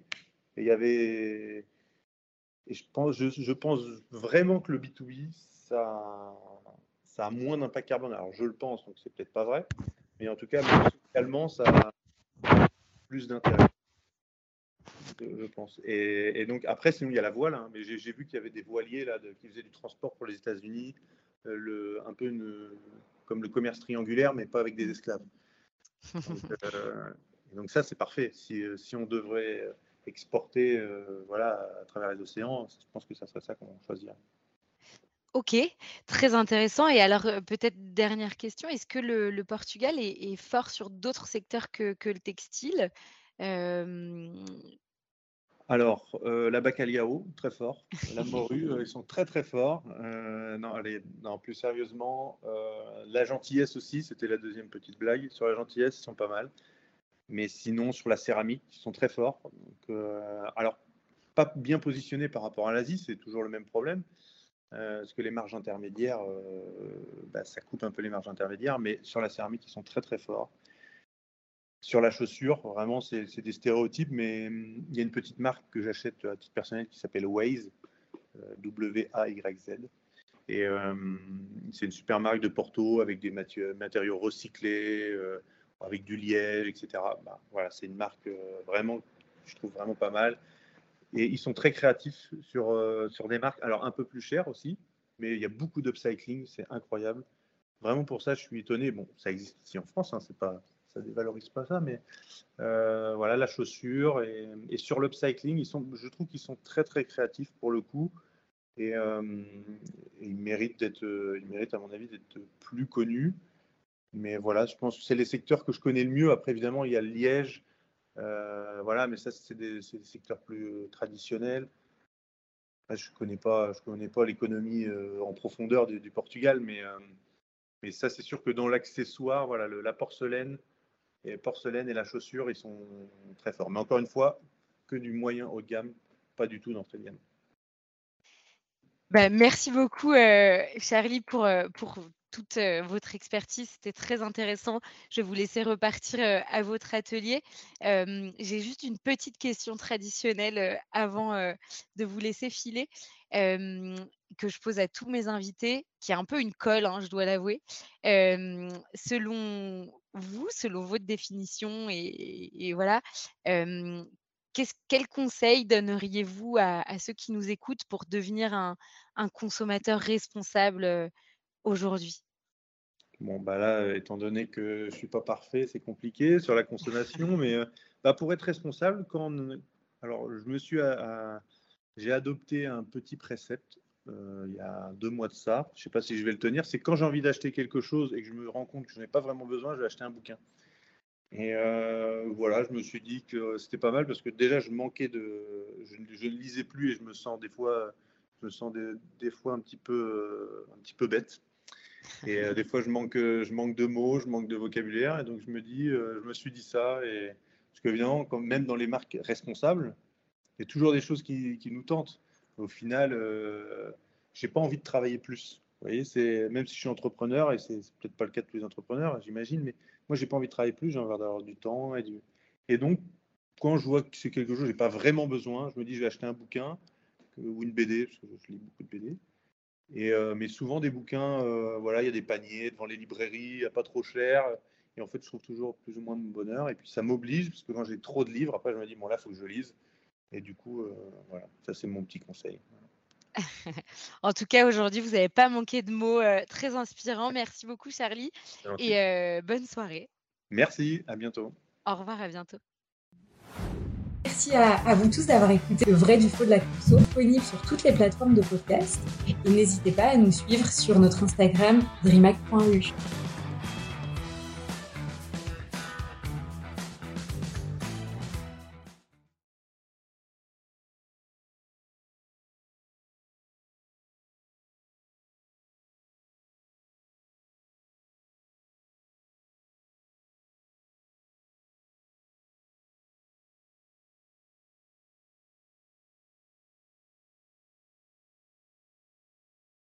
Et il y avait. Et je pense, je, pense vraiment que le B2B, ça, ça a moins d'impact carbone. Alors je le pense, donc c'est peut-être pas vrai. Mais en tout cas, socialement, ça a plus d'intérêt je pense. Et, donc après, sinon il y a la voile, hein. mais j'ai vu qu'il y avait des voiliers là, qui faisaient du transport pour les États-Unis, euh, un peu comme le commerce triangulaire, mais pas avec des esclaves. Euh, donc, ça, c'est parfait. Si, si, on devrait exporter euh, voilà, à travers les océans, je pense que ça serait ça qu'on choisirait. Ok, très intéressant. Et alors, peut-être dernière question, est-ce que le, Portugal est, fort sur d'autres secteurs que, que le textile? Alors, euh, la Bacalhau, très fort. La morue, euh, ils sont très très forts. Euh, non, allez, non, plus sérieusement, la gentillesse aussi, c'était la deuxième petite blague. Sur la gentillesse, ils sont pas mal. Mais sinon, sur la céramique, ils sont très forts. alors, pas bien positionnés par rapport à l'Asie, c'est toujours le même problème. parce que les marges intermédiaires, bah, ça coupe un peu les marges intermédiaires, mais sur la céramique, ils sont très très forts. Sur la chaussure, vraiment, c'est des stéréotypes, mais hum, il y a une petite marque que j'achète à titre personnel qui s'appelle Waze, euh, W-A-Y-Z. Et c'est une super marque de Porto avec des matériaux recyclés, euh, avec du liège, etc. Bah, voilà, c'est une marque euh, vraiment, je trouve vraiment pas mal. Et ils sont très créatifs sur, sur des marques, alors un peu plus chères aussi, mais il y a beaucoup d'upcycling, c'est incroyable. vraiment pour ça, je suis étonné. Bon, ça existe aussi en France, hein, c'est pas, ça dévalorise pas ça, mais voilà, la chaussure et, et sur l'upcycling, je trouve qu'ils sont très très créatifs pour le coup et, ils méritent ils méritent à mon avis d'être plus connus. Mais voilà, je pense que c'est les secteurs que je connais le mieux. Après, évidemment, il y a Liège, voilà, mais ça, c'est des, secteurs plus traditionnels. Je ne connais pas, connais pas l'économie en profondeur du, Portugal, mais, mais ça, c'est sûr que dans l'accessoire, voilà, la porcelaine, et porcelaine et la chaussure, ils sont très forts. Mais encore une fois, que du moyen haut de gamme, pas du tout d'entrée de gamme. Bah, merci beaucoup, euh, Charlie, pour, euh, pour toute votre expertise. C'était très intéressant. Je vais vous laisser repartir à votre atelier. J'ai juste une petite question traditionnelle avant de vous laisser filer, que je pose à tous mes invités, qui est un peu une colle, hein, je dois l'avouer. selon vous, selon votre définition, et, voilà, quel conseil donneriez-vous à, ceux qui nous écoutent pour devenir un, consommateur responsable aujourd'hui? Bon, bah là, étant donné que je ne suis pas parfait, c'est compliqué sur la consommation, mais bah, pour être responsable, quand alors je me suis j'ai adopté un petit précepte il y a deux mois de ça. Je ne sais pas si je vais le tenir. C'est quand j'ai envie d'acheter quelque chose et que je me rends compte que je n'ai pas vraiment besoin, je vais acheter un bouquin. Et euh, voilà, je me suis dit que c'était pas mal parce que déjà je manquais de, je, ne lisais plus et je me sens des fois, je me sens des, fois un petit peu, un petit peu bête. Et euh, des fois je manque, je manque de mots, je manque de vocabulaire et donc je me dis, euh, je me suis dit ça et parce que évidemment, même dans les marques responsables, il y a toujours des choses qui, nous tentent. Au final, j'ai pas envie de travailler plus. Vous voyez, même si je suis entrepreneur et c'est peut-être pas le cas de tous les entrepreneurs, j'imagine, mais moi, j'ai pas envie de travailler plus, j'ai envie d'avoir du temps. Et, du... et donc, quand je vois que c'est quelque chose que j'ai pas vraiment besoin, je me dis, je vais acheter un bouquin ou une BD, parce que je lis beaucoup de BD. Et, euh, mais souvent, des bouquins, euh, voilà, il y a des paniers devant les librairies, pas trop cher. Et en fait, je trouve toujours plus ou moins mon bonheur. Et puis, ça m'oblige, parce que quand j'ai trop de livres, après, je me dis, bon, là, il faut que je lise. Et du coup, euh, voilà, ça, c'est mon petit conseil. en tout cas, aujourd'hui, vous n'avez pas manqué de mots très inspirants. Merci beaucoup, Charlie. Et bonne soirée. Merci, à bientôt. Au revoir, à bientôt. Merci à, vous tous d'avoir écouté le vrai du faux de la conso, disponible sur toutes les plateformes de podcast. Et n'hésitez pas à nous suivre sur notre Instagram dreamac.u.